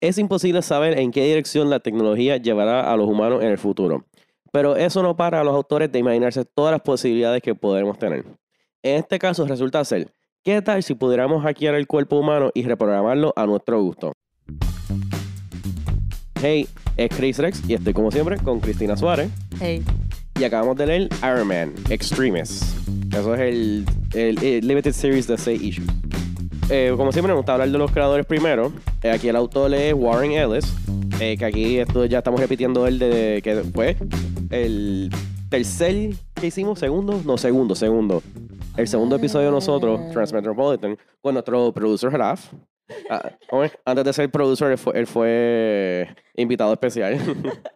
Es imposible saber en qué dirección la tecnología llevará a los humanos en el futuro. Pero eso no para a los autores de imaginarse todas las posibilidades que podremos tener. En este caso resulta ser, ¿qué tal si pudiéramos hackear el cuerpo humano y reprogramarlo a nuestro gusto? Hey, es Chris Rex y estoy como siempre con Cristina Suárez. Hey. Y acabamos de leer Iron Man, Extremis. Eso es el, el- el Limited Series de 6 issues. Eh, como siempre, me gusta hablar de los creadores primero. Eh, aquí el autor es Warren Ellis. eh, que aquí esto ya estamos repitiendo el de que fue el tercer que hicimos, segundo, no, segundo, segundo. El segundo episodio de nosotros, Ah. Transmetropolitan, con nuestro producer Raf. Ah. Antes de ser producer, él fue, él fue invitado especial.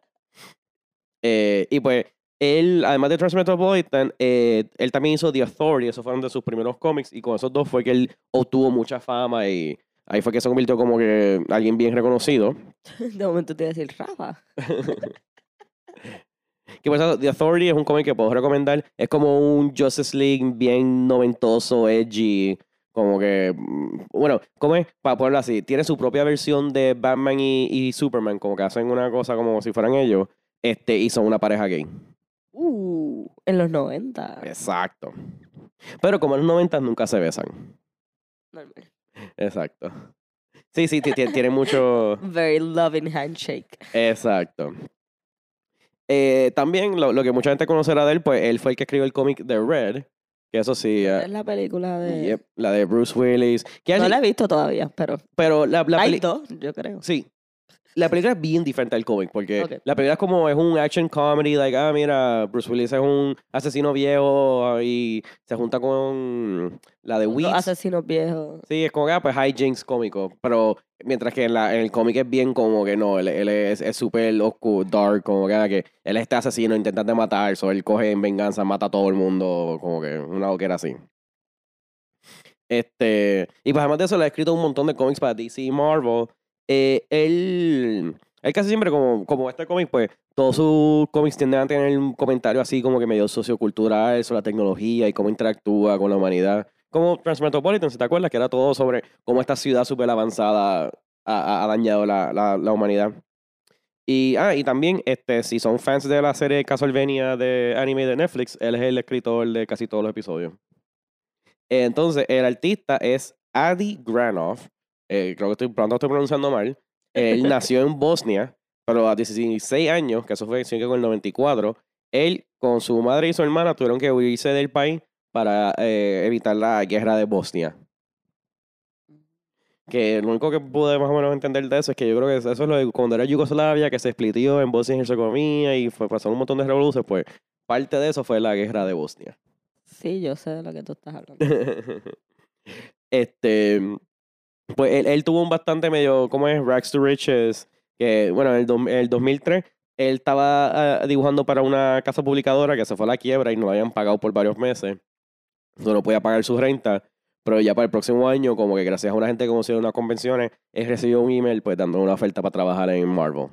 Y pues, él, además de Transmetropolitan, eh, él también hizo The Authority, esos fueron de sus primeros cómics, y con esos dos fue que él obtuvo mucha fama y ahí fue que se convirtió como que alguien bien reconocido. De momento te iba a decir Rafa. Que eso, The Authority es un cómic que puedo recomendar. Es como un Justice League bien noventoso, edgy. Como que. mm, Bueno, ¿cómo es? Para ponerlo así. Tiene su propia versión de Batman y, y Superman. Como que hacen una cosa como si fueran ellos. Este, y son una pareja gay. Uh, en los 90. Exacto. Pero como en los 90 nunca se besan. Normal. Exacto. Sí, sí, ti- ti- tiene mucho. Very loving handshake. Exacto. Eh, también lo, lo que mucha gente conocerá de él, pues él fue el que escribió el cómic The Red. Que eso sí. eh, Es la película de. Yep, la de Bruce Willis. Que No la he visto todavía, pero. pero la, la Hay peli- dos, yo creo. Sí. La película es bien diferente al cómic, porque la película es como es un action comedy, like, ah, mira, Bruce Willis es un asesino viejo ah, y se junta con la de Los Weeds. asesinos viejos. Sí, es como que, ah, pues hijinks cómico, pero mientras que en, la, en el cómic es bien como que no, él, él es es súper oscuro, dark, como que, ah, que él es este asesino intentando matar, so él coge en venganza, mata a todo el mundo, como que una loquera así. Este, y pues además de eso, le ha escrito un montón de cómics para DC y Marvel. Eh, él, casi siempre, como, como este cómic, pues todos sus cómics tienden a tener un comentario así como que medio sociocultural sobre la tecnología y cómo interactúa con la humanidad. Como Transmetropolitan, si te acuerdas, que era todo sobre cómo esta ciudad súper avanzada ha, ha- ha dañado la, la, la humanidad. Y, ah, y también, este, si son fans de la serie Castlevania de anime de Netflix, él es el escritor de casi todos los episodios. Entonces, el artista es Adi Granoff. Eh, creo que estoy, pronto estoy pronunciando mal. Él nació en Bosnia, pero a 16 años, que eso fue que con el 94, él con su madre y su hermana tuvieron que huirse del país para eh, evitar la guerra de Bosnia. Que lo único que pude más o menos entender de eso es que yo creo que eso es lo de cuando era Yugoslavia, que se splitió en Bosnia y Herzegovina y fue, pasó un montón de revoluciones, pues parte de eso fue la guerra de Bosnia. Sí, yo sé de lo que tú estás hablando. este, pues él, él tuvo un bastante medio, ¿cómo es? Rags to Riches, que bueno, en el, el 2003 él estaba ah, dibujando para una casa publicadora que se fue a la quiebra y no lo habían pagado por varios meses. No, no podía pagar su renta, pero ya para el próximo año, como que gracias a una gente que conoció unas convenciones, él recibió un email pues dando una oferta para trabajar en Marvel.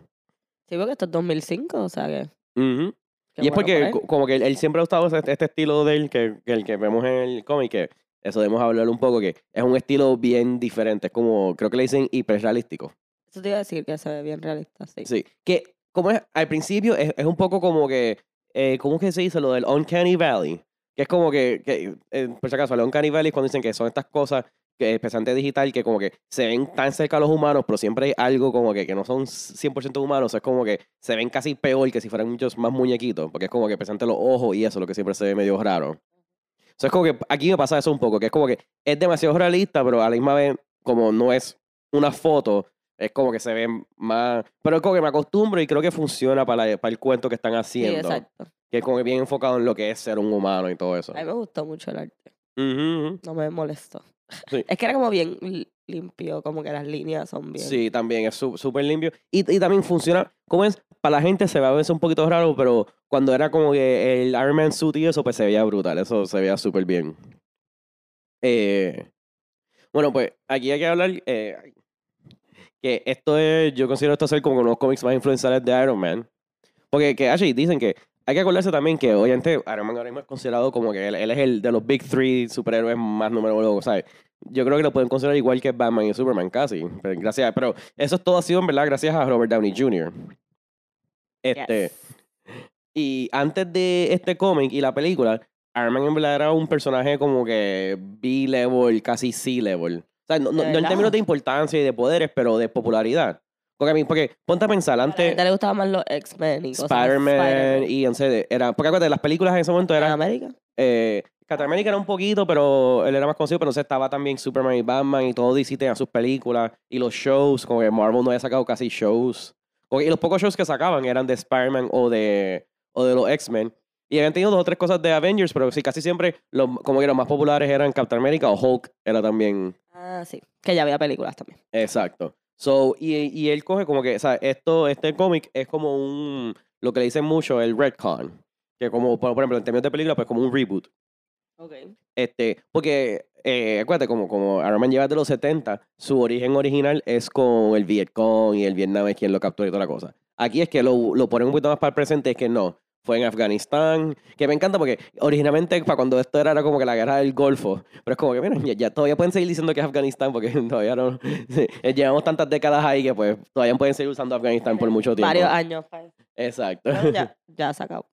Sí, porque esto es 2005, o sea que. Ujú. qué Y es porque como que él, él siempre ha gustado este, este estilo de él, que, que el que vemos en el cómic, que eso debemos hablar un poco, que es un estilo bien diferente, es como, creo que le dicen hiperrealístico. Eso te iba a decir que se ve bien realista, sí. Sí, que como es, al principio es, es un poco como que, eh, ¿cómo es que se dice lo del Uncanny Valley? Que es como que, que eh, por si acaso, el Uncanny Valley es cuando dicen que son estas cosas, que especialmente digital, que como que se ven tan cerca a los humanos, pero siempre hay algo como que, que no son 100% humanos, es como que se ven casi peor que si fueran muchos más muñequitos, porque es como que especialmente los ojos y eso, lo que siempre se ve medio raro. Sea, es como que aquí me pasa eso un poco, que es como que es demasiado realista, pero a la misma vez, como no es una foto, es como que se ve más. Pero es como que me acostumbro y creo que funciona para, la- para el cuento que están Sí, haciendo. exacto. que es como que bien enfocado en lo que es ser un humano y todo eso. A mí me gustó mucho el arte. No me molestó. Sí. Es que era como bien li- limpio, como que las líneas son bien. Sí, también es su- súper limpio. Y, y también funciona, como es, para la gente se ve a veces un poquito raro, pero cuando era como que el Iron Man suit y eso, pues se veía brutal. Eso se veía súper bien. Eh, bueno, pues aquí hay que hablar eh, que esto es, yo considero esto ser como uno de los cómics más influenciales de Iron Man. Porque que actually dicen que hay que acordarse también que obviamente Iron Man ahora mismo es considerado como que él, es el de los Big Three superhéroes más número uno, ¿sabes? Yo creo que lo pueden considerar igual que Batman y Superman casi. Pero, gracias, pero eso todo ha sido en verdad gracias a Robert Downey Jr. Este, Yes. y antes de este cómic y la película, Iron Man en verdad era un personaje como que B-level, casi C-level. O sea, no, no- ¿De no en términos de importancia y de poderes, pero de popularidad. Porque a mí, porque ponte a pensar, A la antes gente le gustaban más los X-Men y. Spider-Man y en serio, era, porque acuérdate, las películas en ese momento ¿En eran, América? eh, America era un poquito, pero él era más conocido, pero entonces estaba también Superman y Batman y todo DC tenía sus películas y los shows, como que Marvel no había sacado casi shows. Y los pocos shows que sacaban eran de Spider-Man o de, o de los X-Men. Y habían tenido dos o tres cosas de Avengers, pero sí, casi siempre los, como que los más populares eran Captain America o Hulk, era también Ah, sí. Que ya había películas también. Exacto. So, y, y él coge como que, o sea, esto, este cómic es como un, lo que le dicen mucho, el retcon. Que como, por, por ejemplo, en términos de película, pues como un reboot. Este, porque, eh, acuérdate, como, como Iron Man lleva de los 70, su origen original es con el Vietcong y el Vietnam es quien lo captura y toda la cosa. Aquí es que lo, lo ponen un poquito más para el presente, es que no. Fue en Afganistán, que me encanta porque originalmente para cuando esto era, era como que la guerra del Golfo, pero es como que, mira, ya, ya todavía pueden seguir diciendo que es Afganistán porque todavía no, eh, llevamos tantas décadas ahí que pues todavía pueden seguir usando Afganistán por mucho tiempo. Varios años. pues. Exacto. Ya, ya se acabó.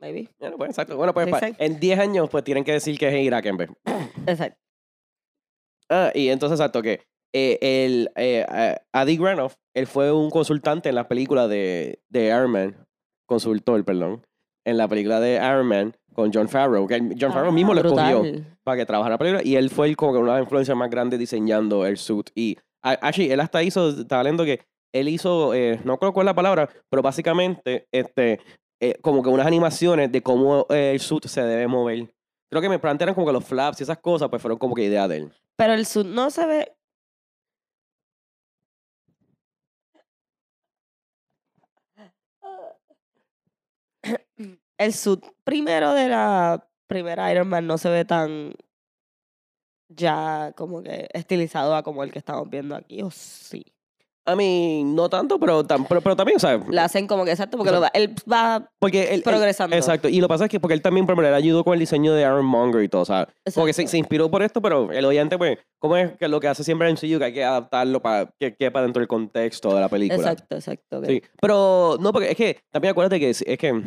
Maybe. Bueno, pues, exacto. Bueno, pues pa- en 10 años pues tienen que decir que es Irak en vez. Exacto. Ah, y entonces, exacto, que eh, el, eh, a- Adi Granoff, él fue un consultante en la película de, de Iron Man, consultor, perdón, en la película de Iron Man con John Favreau, que el- John Ah, mismo lo escogió para que trabajara en la película y él fue el, como que una de las influencias más grandes diseñando el suit. Y a- actually, él hasta hizo, estaba leyendo que él hizo, eh, no creo cuál es la palabra, pero básicamente, este, eh, como que unas animaciones de cómo eh, el suit se debe mover. Creo que me plantearon como que los flaps y esas cosas, pues fueron como que idea de él. Pero el sud no se ve. El sud primero de la primera Iron Man no se ve tan ya como que estilizado a como el que estamos viendo aquí, o sí. A mí, no tanto, pero, tam- pero, pero también, o sea, La hacen como que exacto, porque O sea, lo va- él va porque él, él- progresando. Exacto, y lo que pasa es que porque él también, por ejemplo, ayudó con el diseño de Iron Monger y todo, o sea, como que se, Exacto. se inspiró por esto, pero el oyente, pues, ¿cómo es que lo que hace siempre en MCU que hay que adaptarlo para que quepa dentro del contexto de la película? Exacto, exacto. Sí, pero no, porque es que también acuérdate que es, es que,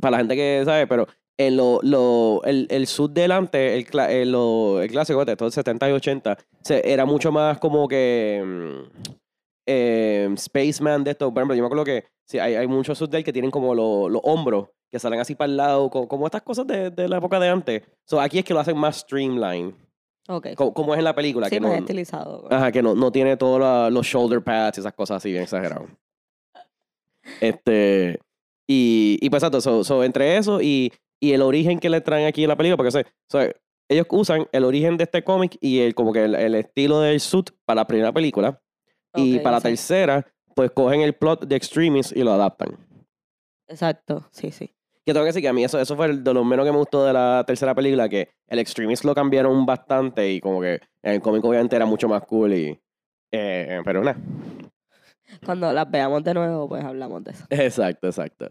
para la gente que sabe, pero en lo, lo, el, el sud delante, el, el, lo- el clásico de estos 70 y 80, se, era mucho más como que mm, eh, Spaceman de esto. Por ejemplo, yo me acuerdo que sí, hay, hay muchos de él que tienen como lo- los hombros que salen así para el lado, co- como, estas cosas de, de la época de antes. So, aquí es que lo hacen más streamline, Ok. co- como, es en la película. Sí, que más no, estilizado. Ajá, que no, no tiene todos los shoulder pads y esas cosas así bien exageradas. Este. Y, y pues exacto, so- so, entre eso y, y el origen que le traen aquí en la película, porque so, ellos usan el origen de este cómic y el, como que el, el estilo del suit para la primera película. Y para la tercera, pues cogen el plot de Extremis y lo adaptan. Exacto, sí, sí. Que tengo que decir que a mí eso, eso fue de lo menos que me gustó de la tercera película, que el Extremis lo cambiaron bastante y como que el cómic obviamente era mucho más cool y... eh, pero nada. Cuando las veamos de nuevo, pues hablamos de eso. Exacto, exacto.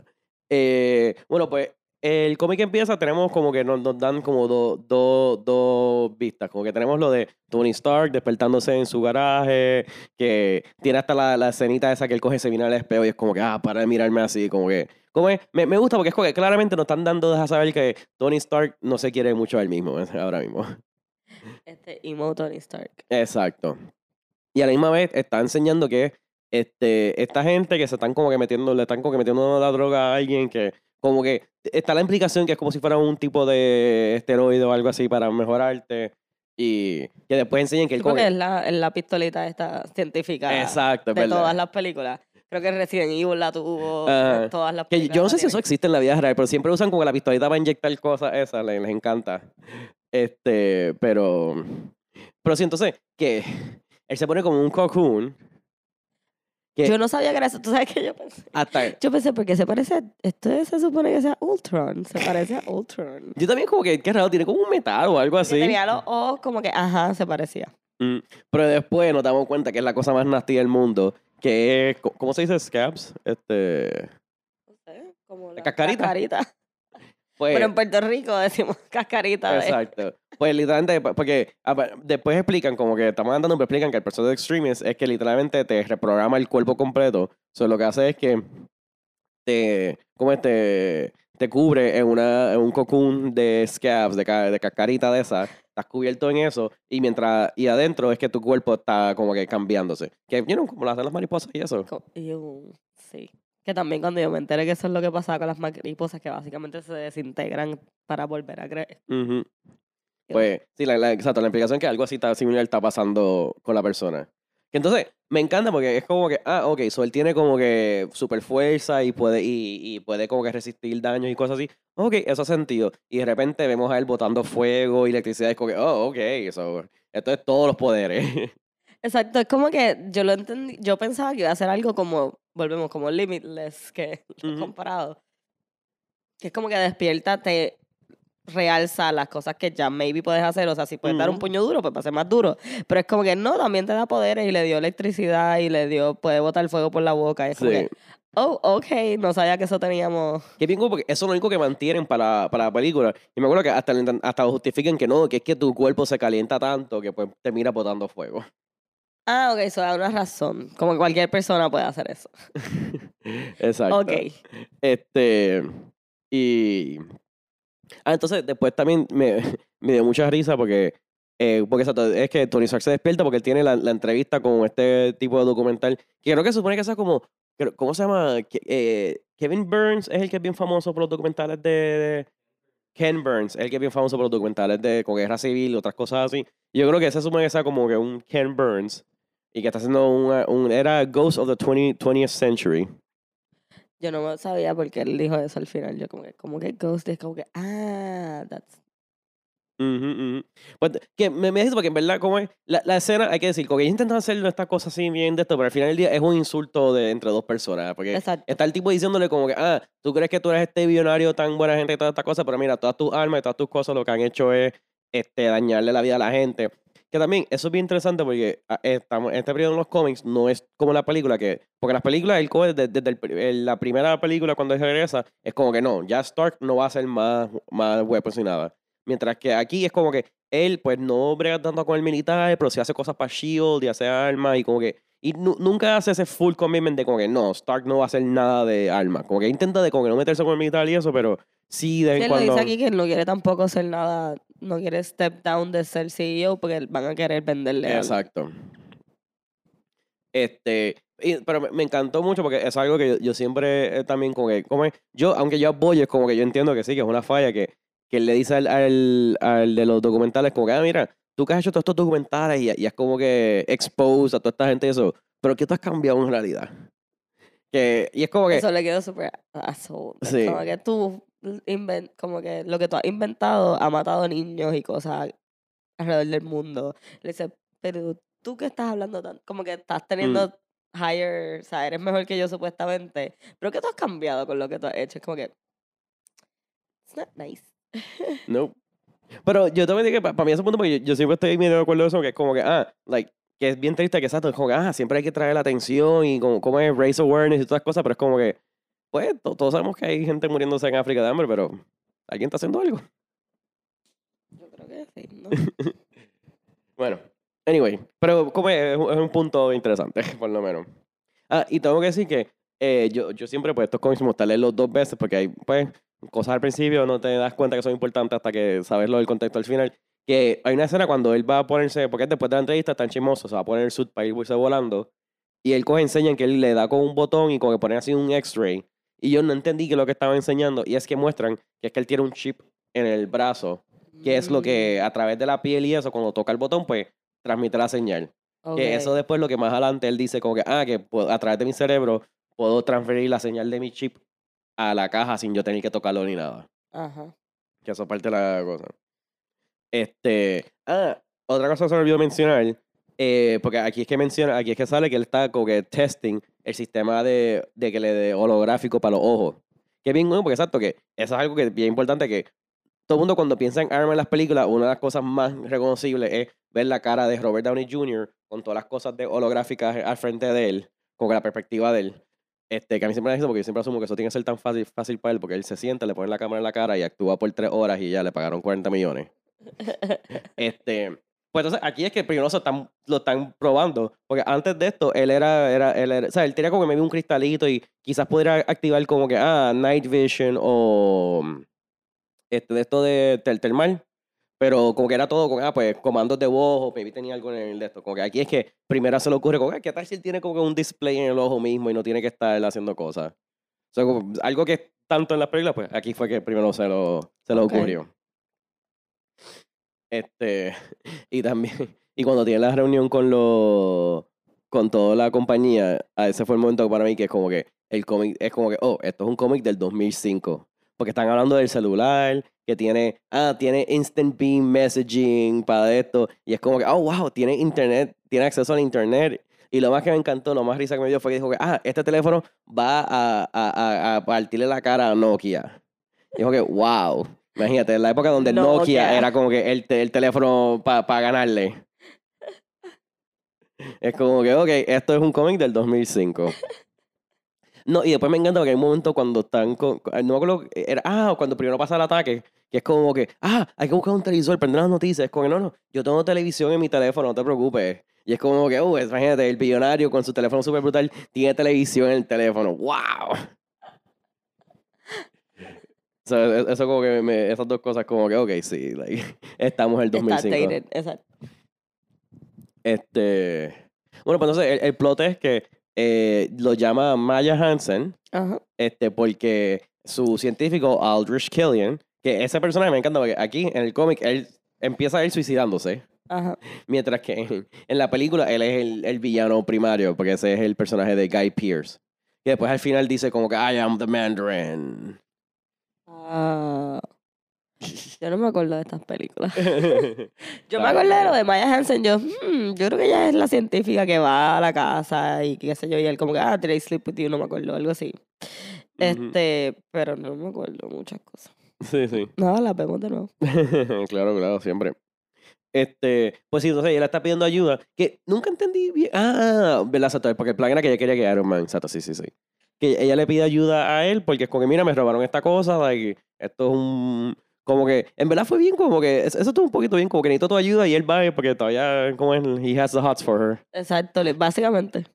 Eh, bueno, pues el cómic empieza, tenemos como que nos, nos dan como dos dos dos vistas, como que tenemos lo de Tony Stark despertándose en su garaje, que tiene hasta la, la escenita esa que él coge, se viene al espejo y es como que, ah, para de mirarme así, como que, como es, me, me gusta porque es como que claramente nos están dando a saber que Tony Stark no se quiere mucho a él mismo, ahora mismo. Este emo Tony Stark. Exacto. Y a la misma vez está enseñando que este, esta gente que se están como que metiendo, le están como que metiendo la droga a alguien que como que está la implicación que es como si fuera un tipo de esteroide o algo así para mejorarte y que después enseñan que él que- es la, es la pistolita esta científica Exacto, de verdad. todas las películas. Creo que Resident Evil la tuvo, Ajá. todas las Que películas. yo no sé si eso existe en la vida real, pero siempre usan como la pistolita para inyectar cosas esas, les, les encanta. Este, pero pero sí, entonces que él se pone como un cocoon Yo no sabía que era eso. ¿Tú sabes qué yo pensé? hasta Yo pensé, porque se parece. a- Esto se supone que sea Ultron. Se parece a Ultron. Yo también como que, qué raro, tiene como un metal o algo así. Tenía los ojos como que, ajá, se parecía. Mm, Pero después nos damos cuenta que es la cosa más nasty del mundo, que es, ¿cómo se dice? Scabs. Este, No sé. Como ¿La la cascarita? cascarita. Pues, Pero en Puerto Rico decimos cascarita. de- Exacto. Pues literalmente, pa- porque después explican, como que estamos andando, pero explican que el proceso de Extremis es que literalmente te reprograma el cuerpo completo. So, lo que hace es que te, ¿cómo es? Te, cubre en, una, en un cocoon de scabs, de, de cascarita de esa. Estás cubierto en eso. Y mientras, y adentro es que tu cuerpo está como que cambiándose. Que, you know, como lo hacen las mariposas y eso. Sí. Que también cuando yo me enteré que eso es lo que pasaba con las mariposas, que básicamente se desintegran para volver a creer. Pues, sí, la, la- exacto, la implicación es que algo así está similar está pasando con la persona. Que entonces, me encanta porque es como que, ah, ok, so él tiene como que super fuerza y puede, y, y puede como que resistir daños y cosas así. Ok, eso hace sentido. Y de repente vemos a él botando fuego y electricidad. Es como que, oh, ok, eso, esto es todos los poderes. Exacto, es como que yo lo entendí, yo pensaba que iba a ser algo como, volvemos, como Limitless, que lo he Ujú. comparado. Que es como que despierta, te realza las cosas que ya maybe puedes hacer. O sea, si puedes dar un puño duro, pues va a ser más duro. Pero es como que no, también te da poderes y le dio electricidad y le dio, puede botar fuego por la boca. Y es como Sí. que, oh, ok, no sabía que eso teníamos. Bien cool, porque eso es lo único que mantienen para, para la película. Y me acuerdo que hasta, hasta lo justifican que no, que es que tu cuerpo se calienta tanto que pues te mira botando fuego. Ah, ok, eso da una razón. Como que cualquier persona puede hacer eso. Exacto. Ok. Este. Y. Ah, entonces después también me, me dio mucha risa porque. eh, porque es que Tony Stark se despierta porque él tiene la, la entrevista con este tipo de documental. Que creo que supone que sea como. ¿Cómo se llama? Eh, Kevin Burns es el que es bien famoso por los documentales de. de- Ken Burns es el que es bien famoso por los documentales de con guerra civil y otras cosas así. Yo creo que se supone que sea como que un Ken Burns y que está haciendo un, un era Ghost of the 20, 20th Century. Yo no me sabía porque él dijo eso al final. Yo como que, como que Ghost es como que, ah, that's... Ujú. Pues, que me, me dice porque en verdad, como es, la, la escena, hay que decir, como que ellos intentan hacer estas cosas así bien de esto, pero al final del día es un insulto de entre dos personas, porque Exacto. está el tipo diciéndole como que, ah, tú crees que tú eres este billonario tan buena gente y todas estas cosas, pero mira, todas tus armas y todas tus cosas lo que han hecho es este, dañarle la vida a la gente. Que también, eso es bien interesante porque ah, estamos, este periodo en los cómics no es como la película que, porque las películas, él coge desde, desde el la primera película cuando él regresa, es como que no, ya Stark no va a hacer más, más weapons ni nada. Mientras que aquí es como que él, pues, no brega tanto con el militar, pero sí hace cosas para Shield y hace armas y como que. Y nu- nunca hace ese full commitment de como que no, Stark no va a hacer nada de armas. Como que intenta de como que no meterse con el militar y eso, pero sí de vez en cuando. dice aquí que no quiere tampoco ser nada, no quiere step down de ser CEO porque van a querer venderle algo. Exacto. Este, y- pero me, me encantó mucho porque es algo que yo, yo siempre eh, también como que, como es, yo, aunque yo apoyo, es como que yo entiendo que sí, que es una falla que, que él le dice al, al, al de los documentales como que, ah, mira, tú que has hecho todos estos documentales y, y es como que expose a toda esta gente y eso, pero ¿qué tú has cambiado en realidad? Que, y es como que, Eso le quedó súper. Es Sí. Como que tú, inven- como que lo que tú has inventado ha matado niños y cosas alrededor del mundo. Le dice, pero tú que estás hablando tan, como que estás Mm. teniendo higher, o sea, eres mejor que yo supuestamente, pero ¿qué tú has cambiado con lo que tú has hecho? Es como que, it's not nice. No. Pero yo también digo que para mí ese punto, porque yo, yo siempre estoy medio de acuerdo de eso, que es como que, ah, like, que es bien triste que exacto, es como que, ah, siempre hay que traer la atención y como, como es race awareness y todas las cosas, pero es como que, pues, to- todos sabemos que hay gente muriéndose en África de hambre, pero alguien está haciendo algo. Yo creo que sí, ¿no? Bueno, anyway, pero como es, es un- punto interesante, por lo menos. Ah, y tengo que decir que eh, yo, yo siempre, pues, estos cómics me leerlos dos veces porque hay, pues, cosas al principio no te das cuenta que son importantes hasta que sabes lo del contexto al final. Que hay una escena cuando él va a ponerse, porque después de la entrevista está chismoso, se va a poner el suit para irse volando. Y él coge, enseñan que él le da con un botón y como que pone así un X-ray. Y yo no entendí que lo que estaba enseñando. Y es que muestran que es que él tiene un chip en el brazo, que es lo Mm, que a través de la piel y eso, cuando toca el botón, pues transmite la señal. Que eso después lo que más adelante él dice como que, ah, que a través de mi cerebro puedo transferir la señal de mi chip a la caja sin yo tener que tocarlo ni nada. Ajá. Que eso es parte de la cosa. Este, ah, otra cosa que se me olvidó mencionar, eh, porque aquí es que menciona, aquí es que sale que él está como que testing el sistema de, de que le dé holográfico para los ojos. Que bien bueno, porque exacto, que eso es algo que es bien importante, que todo el mundo cuando piensa en Iron Man en las películas, una de las cosas más reconocibles es ver la cara de Robert Downey Jr. con todas las cosas de holográficas al frente de él, con la perspectiva de él. Este, que a mí siempre me dice porque yo siempre asumo que eso tiene que ser tan fácil, fácil para él, porque él se sienta, le pone la cámara en la cara y actúa por tres horas y ya le pagaron 40 millones. Este, pues entonces aquí es que primero se están, lo están probando, porque antes de esto él era, era, él era, o sea, él tenía como que medio un cristalito y quizás pudiera activar como que, ah, Night Vision o este, de esto de tel- termal, pero como que era todo con, ah, pues comandos de voz o maybe tenía algo en el de esto, como que aquí es que primero se le ocurre, como, ah, ¿qué tal si él tiene como que un display en el ojo mismo y no tiene que estar haciendo cosas? O sea, como algo que tanto en las películas, pues aquí fue que primero se lo, se lo Ok. ocurrió. Este, y también, y cuando tiene la reunión con los, con toda la compañía, a ese fue el momento para mí que es como que el cómic, es como que, oh, esto es un cómic del 2005. Porque están hablando del celular, que tiene, ah, tiene instant beam messaging para esto, y es como que, oh, wow, tiene internet, tiene acceso al internet. Y lo más que me encantó, lo más risa que me dio fue que dijo que, ah, este teléfono va a, a, a, a partirle la cara a Nokia. Dijo que, wow. Imagínate, en la época donde el Nokia, Nokia. era como que el, te- el teléfono para ganarle. Es como que, ok, esto es un cómic del 2005. No, y después me encanta porque hay un momento cuando están con. con- No me acuerdo. Era, ah, cuando primero pasa el ataque, que es como que, ah, hay que buscar un televisor, prender las noticias. Es como que, no, no, yo tengo televisión en mi teléfono, no te preocupes. Y es como que, uh, imagínate, el billonario con su teléfono súper brutal tiene televisión en el teléfono. ¡Wow! Sea, e- eso como que me, esas dos cosas como que, ok, sí, like, estamos en el Está 2005. dated, exacto. Este, bueno, pues entonces el, el plot es que eh, lo llama Maya Hansen, Ajá. este, porque su científico Aldrich Killian, que ese personaje me encanta porque aquí en el cómic él empieza él suicidándose, Ajá. mientras que en, en la película él es el, el villano primario, porque ese es el personaje de Guy Pearce. Que después al final dice como que I am the Mandarin. Ah, yo no me acuerdo de estas películas. Yo me acuerdo de lo de Maya Hansen. Yo, "Hmm, yo creo que ella es la científica que va a la casa y qué sé yo. Y él, como que, ah, Today Sleep With You, no me acuerdo, algo así. Este, pero no me acuerdo muchas cosas. Sí, sí. Nada, las vemos de nuevo. claro, claro, siempre. Este, pues sí, entonces ella está pidiendo ayuda, que nunca entendí bien. Ah, ¿verdad? Exacto, porque el plan era que ella quería que Iron Man, exacto, sí, sí, sí. Que ella le pide ayuda a él porque es como que, mira, me robaron esta cosa, like, esto es un... Como que, en verdad fue bien como que, eso estuvo un poquito bien, como que necesito tu ayuda y él va porque todavía, como es, he has the hots for her. Exacto, básicamente.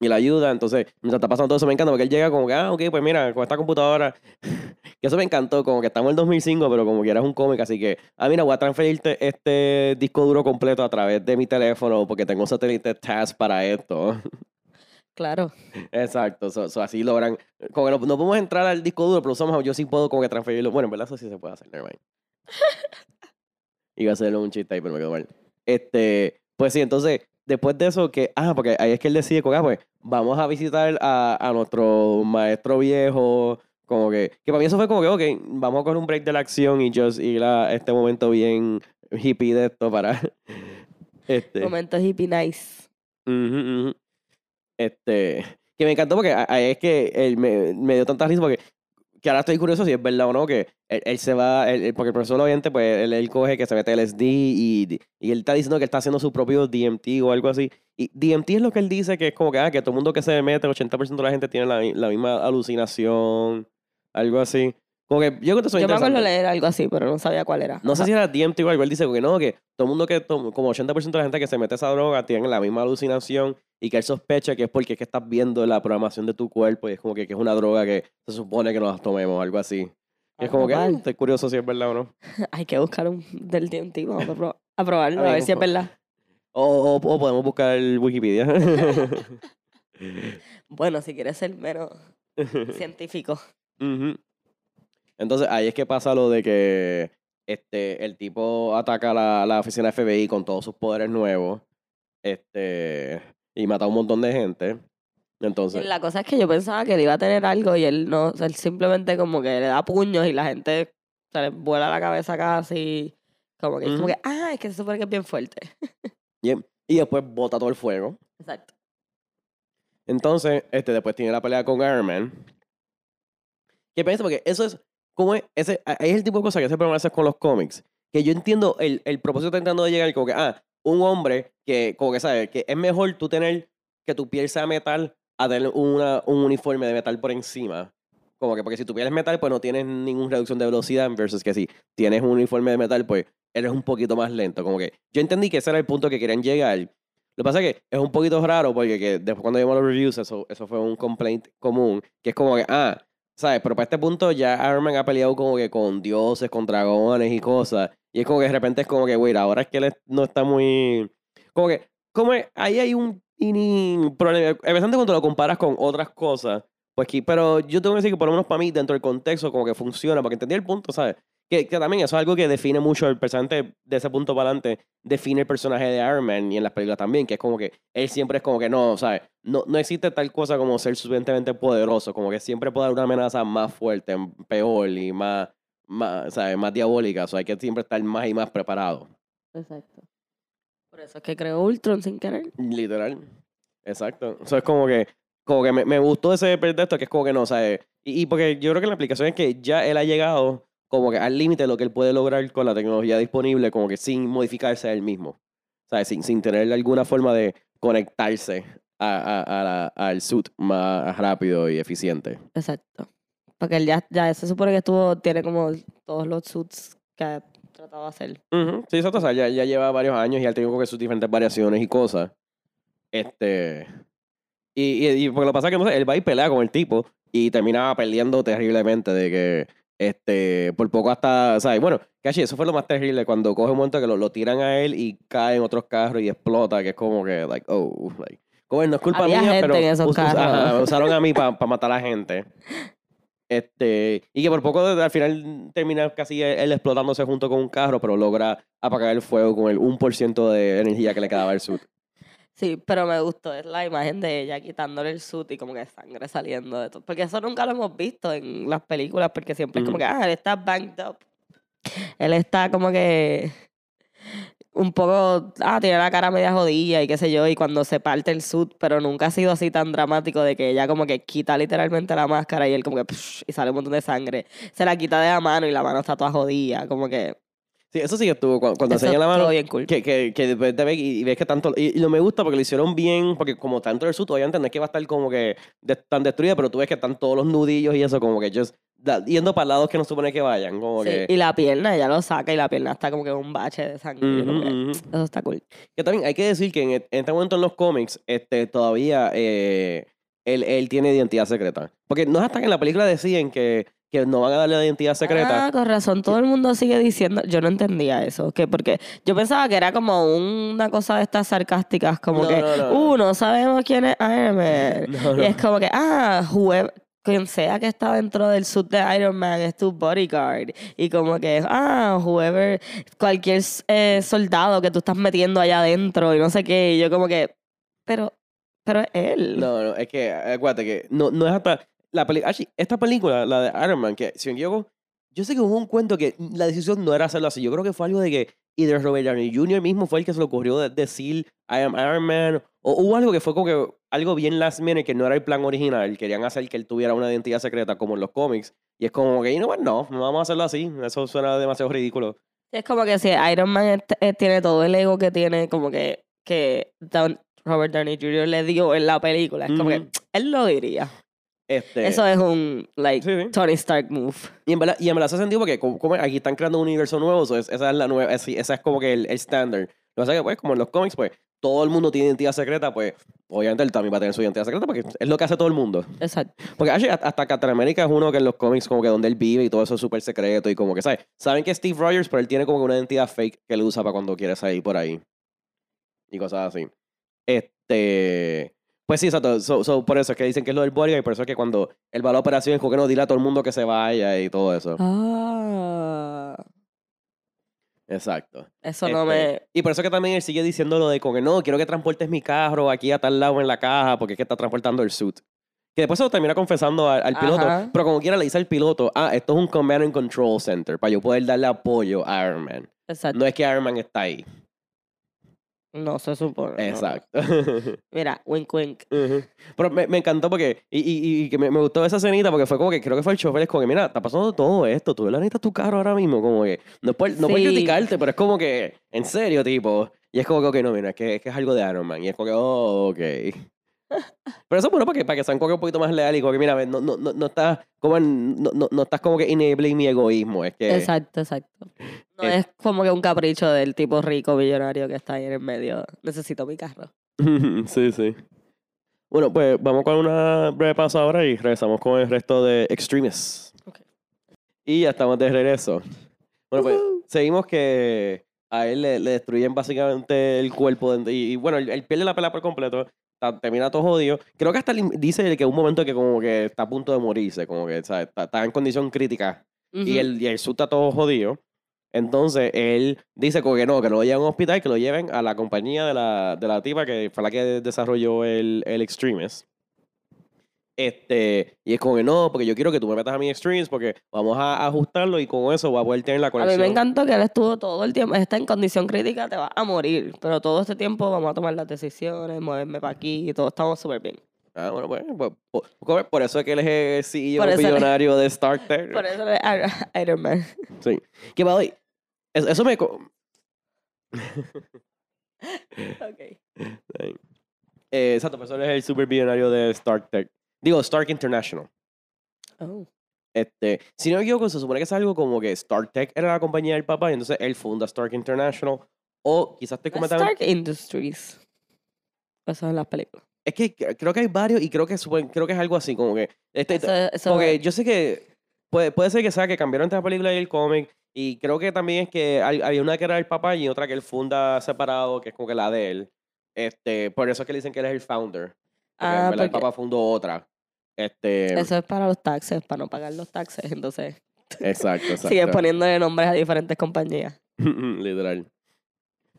Y la ayuda, entonces, mientras está pasando todo eso, me encanta porque él llega como que, ah, ok, pues mira, con esta computadora, que eso me encantó, como que estamos en el 2005, pero como que eras un cómic, así que, ah, mira, voy a transferirte este disco duro completo a través de mi teléfono porque tengo un satélite TAS para esto. Claro. Exacto, so- so así logran, como que no, no podemos entrar al disco duro, pero somehow yo sí puedo como que transferirlo, bueno, en verdad eso sí se puede hacer, nevermind. Iba a hacerle un chiste ahí, pero me quedó mal. Este, pues sí, entonces, después de eso, que, ah, porque ahí es que él decide, como, ah, pues, vamos a visitar a, a nuestro maestro viejo, como que, que para mí eso fue como que, ok, vamos a coger un break de la acción y just ir a este momento bien hippie de esto para, este, Momentos hippie nice. Ujú, ujú. Este, que me encantó porque ahí es que él me, dio tanta risa porque que ahora estoy curioso si es verdad o no que él, se va, porque el profesor oyente, pues él, coge que se mete LSD y, y él está diciendo que está haciendo su propio DMT o algo así. Y DMT es lo que él dice que es como que, ah, que todo el mundo que se mete, el 80% de la gente tiene la misma alucinación, algo así. Como que yo creo que eso es Yo me acuerdo interesante. leer algo así, pero no sabía cuál era. No sé si era DMT o algo, él dice que no, que todo el mundo que, to- como 80% de la gente que se mete esa droga tiene la misma alucinación y que él sospecha que es porque es que estás viendo la programación de tu cuerpo y es como que, que es una droga que se supone que nos tomemos, algo así. Y es Ah, como que, ah, normal. estoy curioso si es verdad o no. Hay que buscar un del DMT, vamos a, pro- a probarlo, A a ver, si es verdad. O, o, o podemos buscar el Wikipedia. Bueno, si quieres ser menos científico. Ujú. Entonces ahí es que pasa lo de que este, el tipo ataca la, la oficina FBI con todos sus poderes nuevos este, y mata a un montón de gente. Entonces, La cosa es que yo pensaba que él iba a tener algo y él no, o sea, él simplemente como que le da puños y la gente se le vuela la cabeza casi. Como que es como que, ah, es que se supone que es bien fuerte. y, y después bota todo el fuego. Exacto. Entonces, este, después tiene la pelea con Iron Man. ¿Qué piensa? Porque eso es, como es, ese, a- ahí es el tipo de cosas que se hacer con los cómics. Que yo entiendo, el, el propósito intentando de llegar como que, ah, un hombre que, como que sabe, que es mejor tú tener que tu piel sea metal a tener una, un uniforme de metal por encima. Como que porque si tu piel es metal, pues no tienes ninguna reducción de velocidad, versus que si tienes un uniforme de metal, pues eres un poquito más lento. Como que yo entendí que ese era el punto que querían llegar. Lo que pasa es que es un poquito raro porque que después cuando vimos los reviews, eso, eso fue un complaint común, que es como que, ah, ¿sabes? Pero para este punto ya Iron Man ha peleado como que con dioses, con dragones y cosas. Y es como que de repente es como que, güey, ahora es que él no está muy... Como que, como es- ahí hay un problema. Especialmente cuando lo comparas con otras cosas. Pues aquí, pero yo tengo que decir que por lo menos para mí, dentro del contexto, como que funciona, porque entendí el punto, ¿sabes? Que, que también eso es algo que define mucho el personaje de ese punto para adelante, define el personaje de Iron Man y en las películas también, que es como que él siempre es como que no, ¿sabes? No, no existe tal cosa como ser suficientemente poderoso, como que siempre puede haber una amenaza más fuerte, peor y más, más, ¿sabes? más diabólica, o sea, hay que siempre estar más y más preparado. Exacto. Por eso es que creó Ultron sin querer. Literal. Exacto. Eso es como que, como que me, me gustó ese pretexto que es como que no, ¿sabes? Y, y porque yo creo que la aplicación es que ya él ha llegado como que al límite lo que él puede lograr con la tecnología disponible, como que sin modificarse a él mismo. ¿Sabes? Sin, sin tener alguna forma de conectarse a, a- a la- al suit más rápido y eficiente. Exacto. Porque él ya, ya se supone que estuvo, tiene como todos los suits que ha tratado de hacer. Ujú, Sí, exacto. O sea, ya, ya lleva varios años y ha tenido como que sus diferentes variaciones y cosas. Este. Y, y, y porque lo que pasa es que no sé, él va y pelea con el tipo y termina perdiendo terriblemente de que. Este, por poco hasta, ¿sabes? Bueno, cachi, eso fue lo más terrible cuando coge un momento que lo, lo tiran a él y cae en otros carros y explota, que es como que, like, oh, like, como no es culpa Había mía, gente pero en esos us- us- ajá, carros. usaron a mí para matar a la gente. Este, y que por poco al final termina casi él, explotándose junto con un carro, pero logra apagar el fuego con el 1% de energía que le quedaba al suit. Sí, pero me gustó es la imagen de ella quitándole el suit y como que sangre saliendo de todo. Porque eso nunca lo hemos visto en las películas, porque siempre es como que, ah, él está banked up. Él está como que un poco, ah, tiene la cara media jodida y qué sé yo, y cuando se parte el suit, pero nunca ha sido así tan dramático de que ella como que quita literalmente la máscara y él como que, psh, y sale un montón de sangre. Se la quita de la mano y la mano está toda jodida, como que... Sí, eso sí que estuvo cuando, cuando enseña la mano. bien cool. Que, que, que después te ves y, y ves que tanto. Y, y lo me gusta porque lo hicieron bien, porque como tanto el suit, obviamente no es que va a estar como que de- tan destruida, pero tú ves que están todos los nudillos y eso, como que just da- yendo para lados que no supone que vayan. Como Sí, que. Y la pierna, ella lo saca y la pierna está como que un bache de sangre. que. Eso está cool. Que también hay que decir que en, e- en este momento en los cómics, este, todavía eh, él, él tiene identidad secreta. Porque no es hasta que en la película deciden que, que no van a darle la identidad secreta. Ah, con razón. Todo el mundo sigue diciendo. Yo no entendía eso. Que porque yo pensaba que era como una cosa de estas sarcásticas, como No, que, no, no. uh, no sabemos quién es Iron Man. No, Y es como que, ah, whoever, quien sea que está dentro del suit de Iron Man es tu bodyguard. Y como que, ah, whoever, cualquier eh, soldado que tú estás metiendo allá adentro y no sé qué. Y yo como que, pero, pero es él. No, no, es que, acuérdate que no, no es hasta. La peli actually, esta película, la de Iron Man, que si me equivoco, yo sé que hubo un cuento que la decisión no era hacerlo así. Yo creo que fue algo de que either Robert Downey Jr. mismo fue el que se le ocurrió de- decir I am Iron Man, o hubo algo que fue como que algo bien last minute que no era el plan original. Querían hacer que él tuviera una identidad secreta como en los cómics. Y es como que, you know what, no, no vamos a hacerlo así. Eso suena demasiado ridículo. Es como que si Iron Man eh, tiene todo el ego que tiene, como que, que Down- Robert Downey Jr. le dio en la película. Es como que Ujú. él lo diría. Este, Eso es un, like, sí, sí. Tony Stark move. Y en verdad, y en verdad hace sentido porque como, como aquí están creando un universo nuevo, so es- esa es la nueva, es- esa es como que el estándar. Lo que pasa es que, pues, como en los cómics, pues, todo el mundo tiene identidad secreta, pues, obviamente él también va a tener su identidad secreta porque es lo que hace todo el mundo. Exacto. Porque actually, hasta Captain America es uno que en los cómics como que donde él vive y todo eso es súper secreto y como que, ¿sabes? Saben que es Steve Rogers, pero él tiene como que una identidad fake que él usa para cuando quiere salir por ahí. Y cosas así. Este... Pues sí, exacto. So- so, por eso es que dicen que es lo del bodyguard y por eso es que cuando él va a la operación es como que no dile a todo el mundo que se vaya y todo eso. Ah, Exacto. eso no Este, me... Y por eso que también él sigue diciendo lo de como que no, quiero que transportes mi carro aquí a tal lado en la caja porque es que está transportando el suit. Que después se lo termina confesando al, al piloto, Ajá. pero como quiera le dice al piloto, ah, esto es un Command and Control Center para yo poder darle apoyo a Iron Man. Exacto. No es que Iron Man está ahí. No se supone. no. Exacto. Mira, wink wink. Ujú. Pero me, me encantó porque, y, y, y que me, me gustó esa escenita porque fue como que creo que fue el chofer, es como que, mira, está pasando todo esto, tú la necesitas tu carro ahora mismo, como que, no por, no Sí. criticarte, pero es como que, en serio, tipo, y es como que, ok, no, mira, es que, es que es algo de Iron Man, y es como que, oh, ok. Pero eso es bueno porque, para que sean como que un poquito más leal y como que, mira, no, no, no, no estás como en- no, no, no estás como que enabling mi egoísmo. Es que. Exacto, exacto. No Eh. es como que un capricho del tipo rico millonario que está ahí en el medio. Necesito mi carro. sí, sí. Bueno, pues vamos con una breve pausa ahora y regresamos con el resto de Extremis. Ok. Y ya estamos de regreso. Bueno, pues seguimos que a él le, le destruyen básicamente el cuerpo y, y, bueno, él, él pierde la pelea por completo. Termina todo jodido. Creo que hasta dice que un momento que como que está a punto de morirse, como que ¿sabes? Está, está en condición crítica y el, y el está todo jodido. Entonces él dice como que no, que no lo lleven a un hospital, que lo lleven a la compañía de la, de la tipa que fue la que desarrolló el, el Extremis. Este, y es como que no, porque yo quiero que tú me metas a mi Extremes porque vamos a ajustarlo y con eso voy a poder tener la A mí conexión. me encantó que él estuvo todo el tiempo, está en condición crítica, te vas a morir, pero todo este tiempo vamos a tomar las decisiones, moverme para aquí y todo estamos súper bien. Ah, bueno, pues, pues, por, por- por eso es que él es el CEO millonario de Stark Tech. Por eso es Iron- Man. Sí. Que the way, eso, me... Okay. Eh, exacto, él es el super millonario de Stark Tech. Digo, Stark International. Oh. Este, si no me equivoco, se supone que es algo como que Stark Tech era la compañía del papá y entonces él funda Stark International. O quizás te comentando. Stark Industries. Eso en las películas. Es que creo que hay varios y creo que, creo que es algo así, como que. Este, Eso, eso porque es- yo sé que puede, puede ser que sea que cambiaron entre la película y el cómic. Y creo que también es que hay- había una que era el papá y otra que él funda separado, que es como que la de él. Este, por eso es que le dicen que él es el founder. Porque en Ah, el papá fundó otra. Este, eso es para los taxes, para no pagar los taxes. Entonces, exacto, exacto. sigues poniéndole nombres a diferentes compañías. Literal.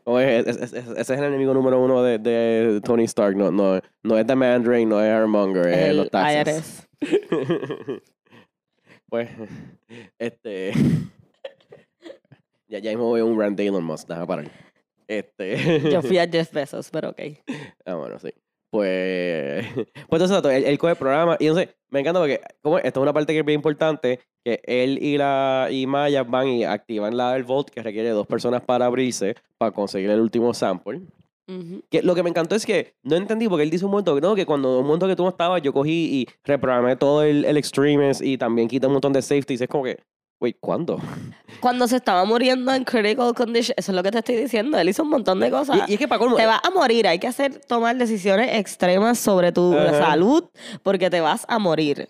O es- es- es- es- ese es el enemigo número uno de, de Tony Stark. No, no, no es The Mandarin, no es Ironmonger, es el los taxes. IRS. pues, este. Ya, ya mismo veo un Rand de Elon Musk, déjame parar. Este. Yo fui a Jeff Bezos, pero ok. Ah, bueno, sí. Pues, pues entonces, él, él coge el programa y entonces me encanta porque como esto es una parte que es bien importante, que él y la y Maya van y activan la del Vault que requiere dos personas para abrirse para conseguir el último sample. Que lo que me encantó es que no entendí porque él dice un momento que no, que cuando un momento que tú no estabas yo cogí y reprogramé todo el, el Extremes y también quité un montón de safeties. Es como que, wait, ¿cuándo? Cuando se estaba muriendo en critical condition, eso es lo que te estoy diciendo. Él hizo un montón de cosas. y, y es que para colmo, te vas a morir, hay que hacer tomar decisiones extremas sobre tu Ajá. salud porque te vas a morir.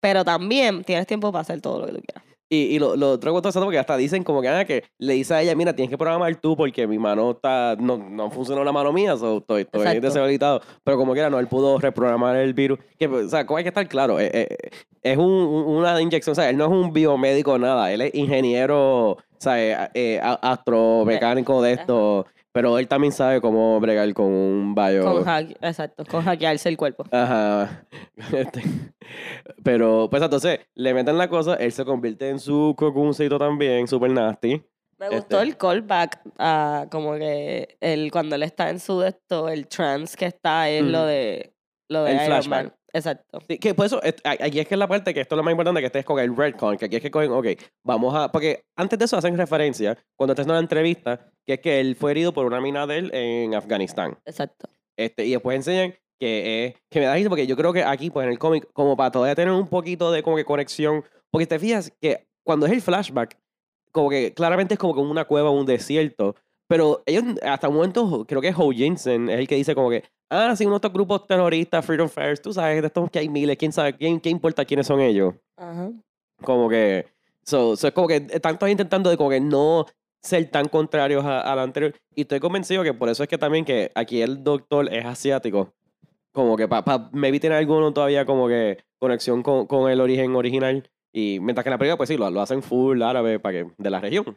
Pero también tienes tiempo para hacer todo lo que tú quieras. Y, y lo, lo otro que está porque hasta dicen como que, ah, que le dice a ella, mira, tienes que programar tú porque mi mano está, no, no funcionó la mano mía, so estoy, estoy deshabilitado. Pero como quiera, no, él pudo reprogramar el virus. Que, pues, o sea, como hay que estar claro, eh, eh, es un- un- una inyección, o sea, él no es un biomédico nada, él es ingeniero, o sea, eh, eh, astromecánico de esto, pero él también sabe cómo bregar con un bio... Con hack- exacto, con hackearse el cuerpo. Ajá. Este, Pero, pues entonces, le meten la cosa, él se convierte en su cocuncito también, super nasty. Me Este- gustó el callback a como que el, cuando él está en su esto, el trance que está es lo Ujú. de lo de El Iron flashback. Man. Exacto. Que por eso, es- a- aquí es que es la parte que esto es lo más importante, que estés con el Redcon, que aquí es que cogen, ok, vamos a, porque antes de eso hacen referencia, cuando estás en una entrevista, que es que él fue herido por una mina de él en Afganistán. Exacto. Este, y después enseñan que, eh, que me da risa porque yo creo que aquí, pues en el cómic, como para todavía tener un poquito de como que conexión, porque te fijas que cuando es el flashback, como que claramente es como que una cueva, un desierto, pero ellos hasta un momento, creo que Ho Jensen es el que dice como que, ah, sí, uno de estos grupos terroristas, Freedom Fighters, tú sabes, de estos que hay miles, quién sabe, quién, qué importa quiénes son ellos. Ajá. Como que, so, so es como que tanto intentando de como que no ser tan contrarios a, a lo anterior. Y estoy convencido que por eso es que también que aquí el doctor es asiático. Como que para pa, maybe tiene alguno todavía como que conexión con, con el origen original. Y mientras que en la película, pues sí, lo, lo hacen full árabe para que, de la región.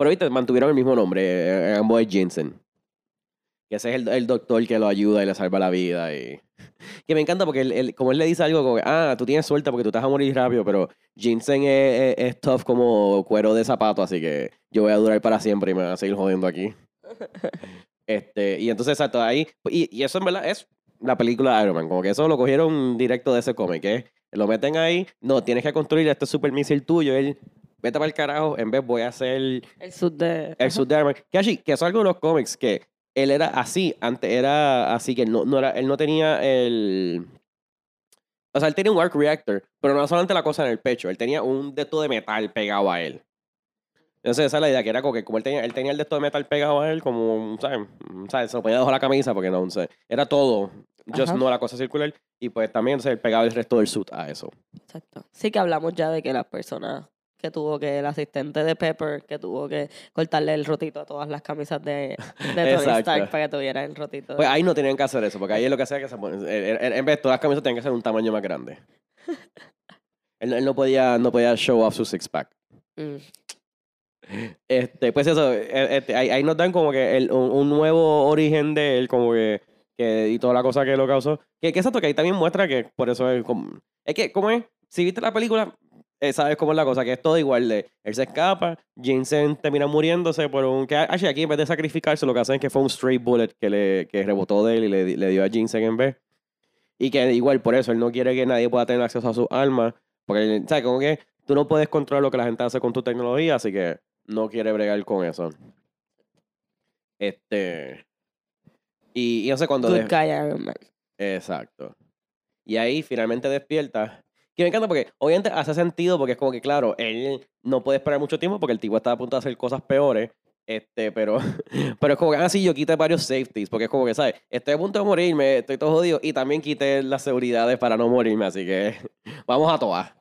Pero viste, mantuvieron el mismo nombre, eh, ambos es Jensen. Que ese es el, el doctor que lo ayuda y le salva la vida. Y... Que me encanta porque él, él- como él le dice algo como que, ah, tú tienes suerte porque tú te vas a morir rápido, pero ginseng es, es- es tough como cuero de zapato, así que yo voy a durar para siempre y me van a seguir jodiendo aquí. este, y entonces, exacto, ahí, y, y eso en verdad es la película de Iron Man, como que eso lo cogieron directo de ese cómic, que lo meten ahí, no, tienes que construir este super misil tuyo, él, vete para el carajo, en vez voy a hacer El sud de. el suit de Iron Man. Que, así, que eso es algo de los cómics que él era así, antes era así que no, no era, él no tenía el... O sea, él tenía un arc reactor, pero no solamente la cosa en el pecho, él tenía un dedo de metal pegado a él. Entonces esa es la idea, que era como que como él tenía, él tenía el dedo de metal pegado a él, como, ¿sabes? ¿sabes? Se lo podía dejar la camisa porque no, sé. Era todo, just Ajá. no la cosa circular. Y pues también él pegaba el resto del suit a eso. Exacto. Sí que hablamos ya de que las personas que tuvo que, el asistente de Pepper, que tuvo que cortarle el rotito a todas las camisas de, de Tony. Stark para que tuviera el rotito. Pues ahí no tenían que hacer eso, porque ahí es lo que hacía que se ponen. En en vez de todas las camisas tenían que ser un tamaño más grande. él, él no, podía, no podía show off su six pack. Mm. Este, pues eso, eh, este, ahí, ahí nos dan como que el- un, un nuevo origen de él, como que, que- y toda la cosa que lo causó. Que, que exacto, que ahí también muestra que por eso es como. Es que, ¿cómo es? Si viste la película, eh, sabes cómo es la cosa, que es todo igual de. Él se escapa, Jensen termina muriéndose por un. Que actually, aquí en vez de sacrificarse, lo que hacen es que fue un stray bullet que le que rebotó de él y le, le dio a Jensen en vez. Y que igual por eso él no quiere que nadie pueda tener acceso a sus armas. Porque, ¿sabes? Como que tú no puedes controlar lo que la gente hace con tu tecnología, así que no quiere bregar con eso. Este. Y, y no sé cuando. Good de- guy Iron Man. Exacto. Y ahí finalmente despierta. Que me encanta porque obviamente hace sentido porque es como que, claro, él no puede esperar mucho tiempo porque el tipo está a punto de hacer cosas peores. Este, pero, pero es como que, ah, sí, yo quité varios safeties, porque es como que, ¿sabes? Estoy a punto de morirme, estoy todo jodido, y también quité las seguridades para no morirme, así que vamos a todas.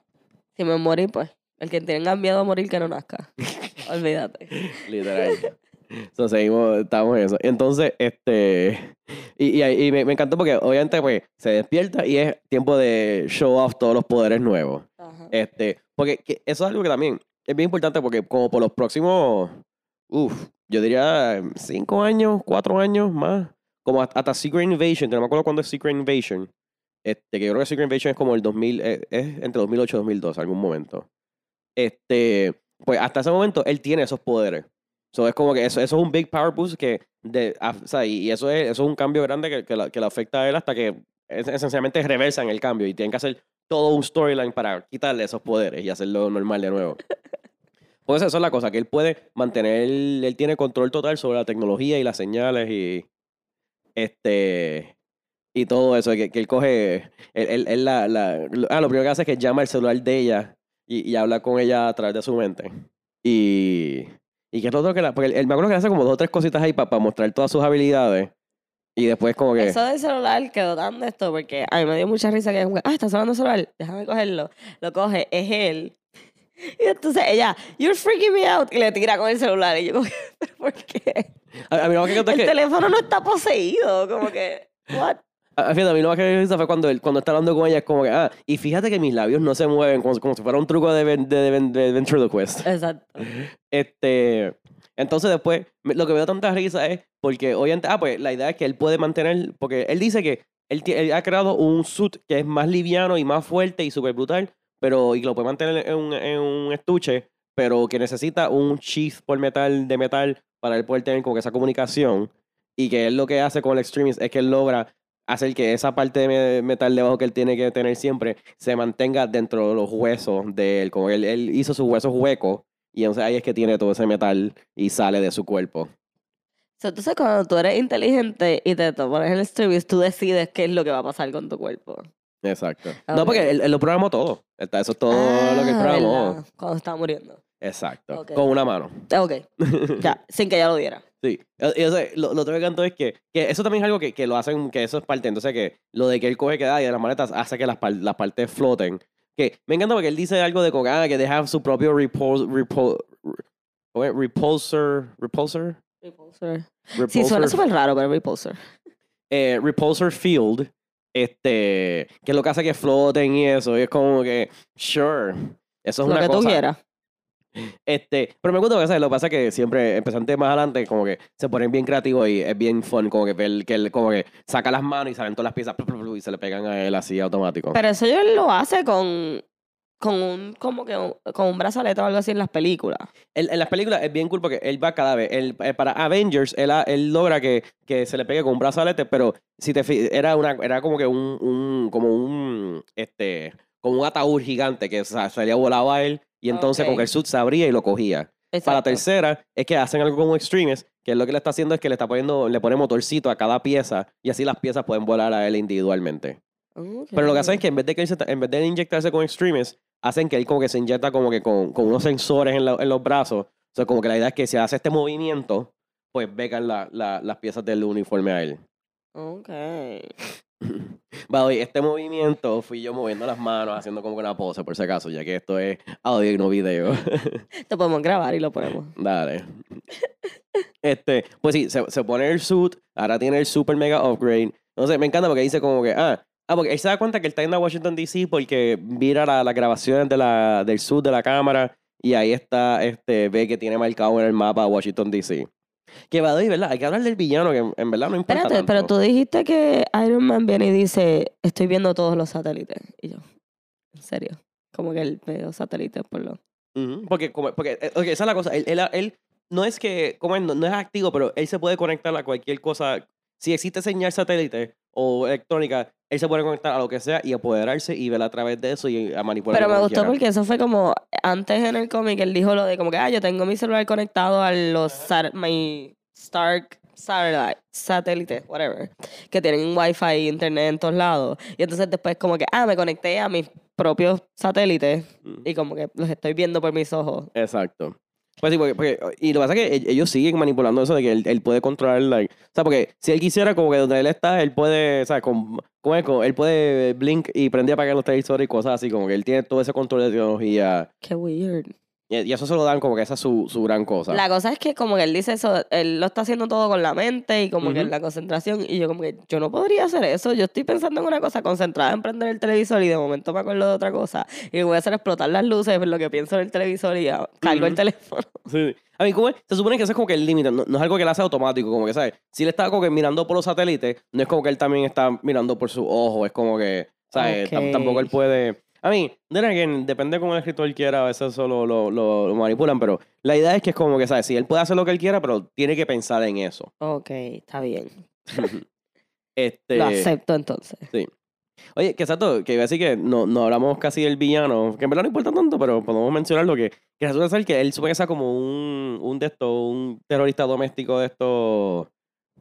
Si me morí, pues, el que tenga miedo a morir, que no nazca. Olvídate. Literal. So, seguimos, estamos en eso. Entonces, este. Y, y, y me, me encantó porque obviamente pues se despierta y es tiempo de show off todos los poderes nuevos. Ajá. Este, porque que eso es algo que también es bien importante porque como por los próximos, uff, yo diría cinco años, cuatro años más, como hasta, hasta Secret Invasion, que no me acuerdo cuándo es Secret Invasion, este, que yo creo que Secret Invasion es como el 2000, eh, es entre 2008 y 2012, algún momento. Este, pues hasta ese momento él tiene esos poderes. So, es como que eso, eso es un big power boost que, de, af- o sea, y eso es, eso es un cambio grande que, que, la- que le afecta a él hasta que es- esencialmente reversan el cambio y tienen que hacer todo un storyline para quitarle esos poderes y hacerlo normal de nuevo. Pues eso es la cosa, que él puede mantener, él tiene control total sobre la tecnología y las señales y este y todo eso, que, que él coge, él, él- él la, la- ah, lo primero que hace es que llama el celular de ella y, y habla con ella a través de su mente. Y, y que es lo otro que la, porque él, él me acuerdo que hace como dos o tres cositas ahí para mostrar todas sus habilidades y después como que... Eso del celular quedó tan de esto porque a mí me dio mucha risa que, ah, está sonando el celular, déjame cogerlo. Lo coge, es él. Y entonces ella, you're freaking me out. Y le tira con el celular. Y yo, como que, ¿pero por qué? A, a mí lo que El que... teléfono no está poseído. Como que, what? Ah, Fíjate, a mí lo más que me gusta fue cuando, él, cuando está hablando con ella, es como que, ah, y fíjate que mis labios no se mueven, como, como si fuera un truco de, ven- de, de, de ventriloquist. Exacto. Este, entonces después, me- lo que me da tanta risa es porque, obviamente, ah, pues la idea es que él puede mantener, porque él dice que él, ti- él ha creado un suit que es más liviano y más fuerte y súper brutal, pero, y que lo puede mantener en un, en un estuche, pero que necesita un sheath por metal, de metal, para él poder tener como que esa comunicación, y que él lo que hace con el extremist es que él logra hacer que esa parte de me- metal debajo que él tiene que tener siempre se mantenga dentro de los huesos de él, como él, él hizo sus huesos huecos, y entonces ahí es que tiene todo ese metal y sale de su cuerpo. Entonces, cuando tú eres inteligente y te pones el streaming, tú decides qué es lo que va a pasar con tu cuerpo. Exacto. No, porque él, él lo programó todo. Eso es todo lo que él Ah, programó. ¿verdad? Cuando estaba muriendo. Exacto. Con una mano. Ok, ya, sin que ella lo diera. Sí. Y, o sea, lo, lo otro que canto es que, que eso también es algo que, que lo hacen, que eso es parte. Entonces, que lo de que él coge que da y de las maletas hace que las, las partes floten. Que me encanta porque él dice algo de ah, que deja su propio repul, repul, ¿cómo es? repulsor. Repulsor. Repulsor. Sí, Repulsor suena súper raro, pero repulsor. eh, repulsor field, este, que es lo que hace que floten y eso, y es como que, sure, eso es lo una que tú cosa. quieras. Este, pero me gusta que ¿sabes? lo que pasa es que siempre, empezando más adelante, como que se ponen bien creativos y es bien fun, como que ver que él como que saca las manos y salen todas las piezas plu, plu, plu, y se le pegan a él así automático. Pero eso él lo hace con, con un, como que, un- con un brazalete o algo así en las películas. Él- en las películas es bien cool porque él va cada vez. Él, eh, para Avengers, él, ha- él logra que, que se le pegue con un brazalete, pero si te fi- era una era como que un, un como un este como un ataúd gigante que sa- salía volado a él y entonces Ok. con que el suit se abría y lo cogía. Para la Exacto. tercera es que hacen algo como extremes, que lo que le está haciendo es que le está poniendo, le pone motorcito a cada pieza y así las piezas pueden volar a él individualmente. Pero lo que hacen es que en vez de que él se- en vez de inyectarse con extremes, hacen que él como que se inyecta como que con, con unos sensores en, la- en los brazos. O sea, como que la idea es que si hace este movimiento, pues becan la- la- las piezas del uniforme a él. Ok. Va, oye, este movimiento fui yo moviendo las manos, haciendo como una pose, por si acaso, ya que esto es audio y no video. Lo podemos grabar y lo ponemos. Dale. Este, pues sí, se, se pone el suit, ahora tiene el super mega upgrade. No sé, me encanta porque dice como que, ah, ah, porque él se da cuenta que él está a Washington DC porque mira la- las grabaciones de la, del suit de la cámara y ahí está, este, ve que tiene marcado en el mapa Washington DC. Que va, ¿verdad? Hay que hablar del villano que en, en verdad no importa Espérate, pero tú dijiste que Iron Man viene y dice, estoy viendo todos los satélites. Y yo, en serio, como que él ve los satélites por lo... Ujú, Porque, como, porque eh, esa es la cosa. Él, él, él no es que, como él no, no es activo, pero él se puede conectar a cualquier cosa. Si existe señal satélite o electrónica, él se puede conectar a lo que sea y apoderarse y ver a través de eso y a manipular. Pero me gustó quiera. porque eso fue como, antes en el cómic él dijo lo de como que, ah, yo tengo mi celular conectado a los, sat- my Stark satellite, satélites, whatever, que tienen wifi, internet en todos lados. Y entonces después como que, ah, me conecté a mis propios satélites Mm, y como que los estoy viendo por mis ojos. Exacto. Pues sí, porque, porque- y lo que pasa es que ell- ellos siguen manipulando eso de que él, él puede controlar, like, o sea, porque si él quisiera, como que donde él está, él puede, o sea, con, ¿cómo es? Como él puede blink y prender y apagar los televisores y cosas así, como que él tiene todo ese control de tecnología. Qué weird. Y, eso se lo dan como que esa es su, su gran cosa. La cosa es que como que él dice eso, él lo está haciendo todo con la mente y como que Ujú. la concentración y yo como que yo no podría hacer eso, yo estoy pensando en una cosa concentrada en prender el televisor y de momento me acuerdo de otra cosa y voy a hacer explotar las luces, ver lo que pienso en el televisor y ya, cargo el Ujú. teléfono. Sí. A mí, ¿cómo es? Se supone que ese es como que el límite, no, no es algo que él hace automático, como que, ¿sabes? Si él está como que mirando por los satélites, no es como que él también está mirando por su ojo, es como que, ¿sabes? Tam- Tampoco él puede... A mí, then again, depende cómo el escritor quiera, a veces eso lo, lo, lo- lo manipulan, pero la idea es que es como que, ¿sabes? Si él puede hacer lo que él quiera, pero tiene que pensar en eso. Ok, está bien. este, Lo acepto entonces. Oye, que exacto, que iba a decir que no, no hablamos casi del villano, que en verdad no importa tanto, pero podemos mencionarlo que, que resulta ser que él supone que sea como un, un de estos, un terrorista doméstico de estos.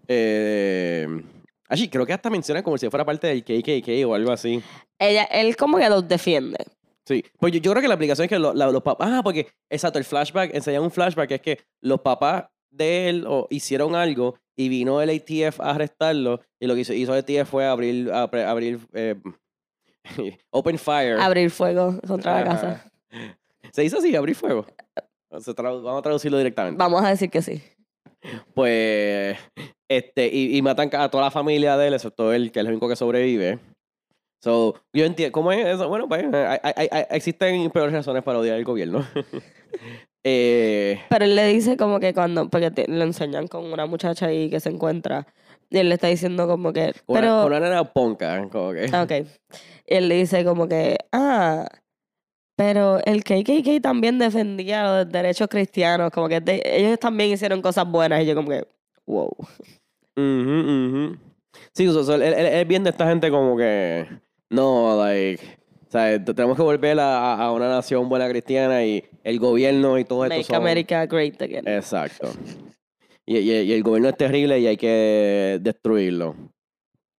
Eh, allí, creo que hasta menciona como si fuera parte del KKK o algo así. Ella, él como que los defiende. Sí, pues yo, yo creo que la aplicación es que lo- la- los papás. Ah, porque, exacto, el flashback, enseñan un flashback, es que los papás de él o, hicieron algo y vino el ATF a arrestarlo y lo que hizo, hizo el ATF fue abrir, abrir eh, open fire. Abrir fuego contra la casa. Se dice así, abrir fuego. Vamos a traducirlo directamente. Vamos a decir que sí. Pues, este, y, y matan a toda la familia de él, excepto él, que es el único que sobrevive. So, yo entiendo, ¿cómo es eso? Bueno, pues, hay- hay- hay- existen peores razones para odiar al gobierno. eh, Pero él le dice como que cuando, porque te- le enseñan con una muchacha ahí que se encuentra, y él le está diciendo como que, con pero, una, con una nena ponca, como que. ah, ok, Y él le dice como que, ah, pero el KKK también defendía los derechos cristianos, como que de- ellos también hicieron cosas buenas, y yo como que, wow. Ujú, ujú. Sí, o sea, él, él- él es bien de esta gente como que. No, like. O sea, te- tenemos que volver a, a una nación buena cristiana y el gobierno y todo esto Make son- America Great Again. Exacto. Y, y- y el gobierno es terrible y hay que destruirlo.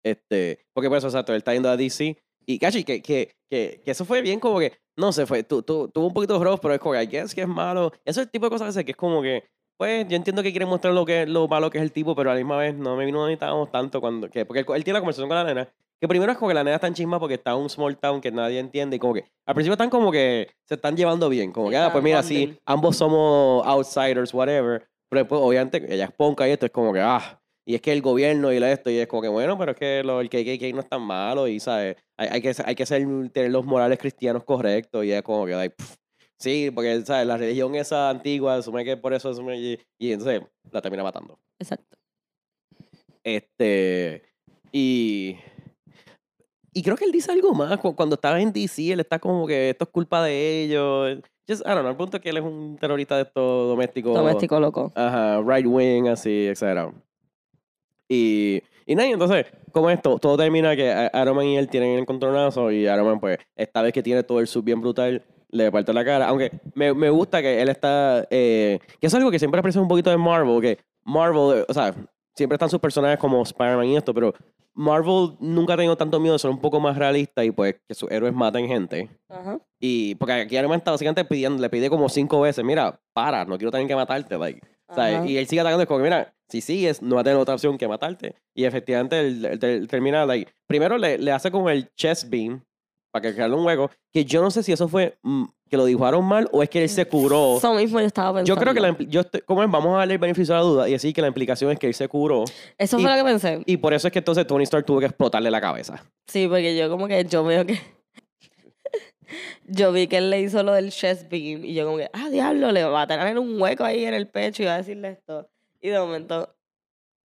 Este, porque por eso, exacto, él está yendo a DC. Y, cachi, que, que, que, que eso fue bien como que, no sé, fue, tu, tu- tuvo un poquito de rough, pero es como que, I guess que es malo. Eso es el tipo de cosas que, que es como que, pues, yo entiendo que quiere mostrar lo, que, lo malo que es el tipo, pero a la misma vez no me vino necesitábamos tanto cuando, que, porque él, él tiene la conversación con la nena, que primero es como que la nena está en chisma porque está en un small town que nadie entiende y como que, al principio están como que se están llevando bien, como que, ah, pues mira, sí, ambos somos outsiders, whatever, pero después, obviamente, ella es ponca y esto es como que, ah, y es que el gobierno y lo esto, y es como que, bueno, pero es que lo, el KKK no es tan malo y, ¿sabes? Hay, hay que, hay que ser, tener los morales cristianos correctos y es como que, like, pff, sí, porque, ¿sabes? La religión esa antigua, asume que por eso, asume, y, y entonces la termina matando. Exacto. Este, y... Y creo que él dice algo más. cu- Cuando estaba en DC, él está como que esto es culpa de ellos. Just, I don't know, el punto es que él es un terrorista de estos domésticos. Doméstico loco. Ajá, right wing, así, etc. Y, y nada, entonces, como esto, todo termina que a- Iron Man y él tienen el encontronazo y Iron Man, pues, esta vez que tiene todo el sub bien brutal, le parte la cara. Aunque me, me gusta que él está, eh, que es algo que siempre aprecio un poquito de Marvel, que Marvel, o sea, siempre están sus personajes como Spider-Man y esto, pero Marvel nunca ha tenido tanto miedo de ser un poco más realista y pues que sus héroes maten gente. Ajá. Y porque aquí Iron Man está básicamente pidiendo, le pide como cinco veces, mira, para, no quiero tener que matarte, like. Y él sigue atacando, es como, mira, si sigues, no va a tener otra opción que matarte. Y efectivamente, él, él- él termina, like, primero le, le hace como el chest beam para que crearle un hueco, que yo no sé si eso fue mm, que lo dibujaron mal o es que él se curó. Eso mismo yo estaba pensando. Yo creo que la, yo estoy- como es, vamos a darle el beneficio de la duda y decir que la implicación es que él se curó Eso y- fue lo que pensé. y por eso es que entonces Tony Stark tuvo que explotarle la cabeza. Sí, porque yo como que yo veo que... yo vi que él le hizo lo del chest beam y yo como que, ah, diablo, le va a tener un hueco ahí en el pecho y va a decirle esto. Y de momento,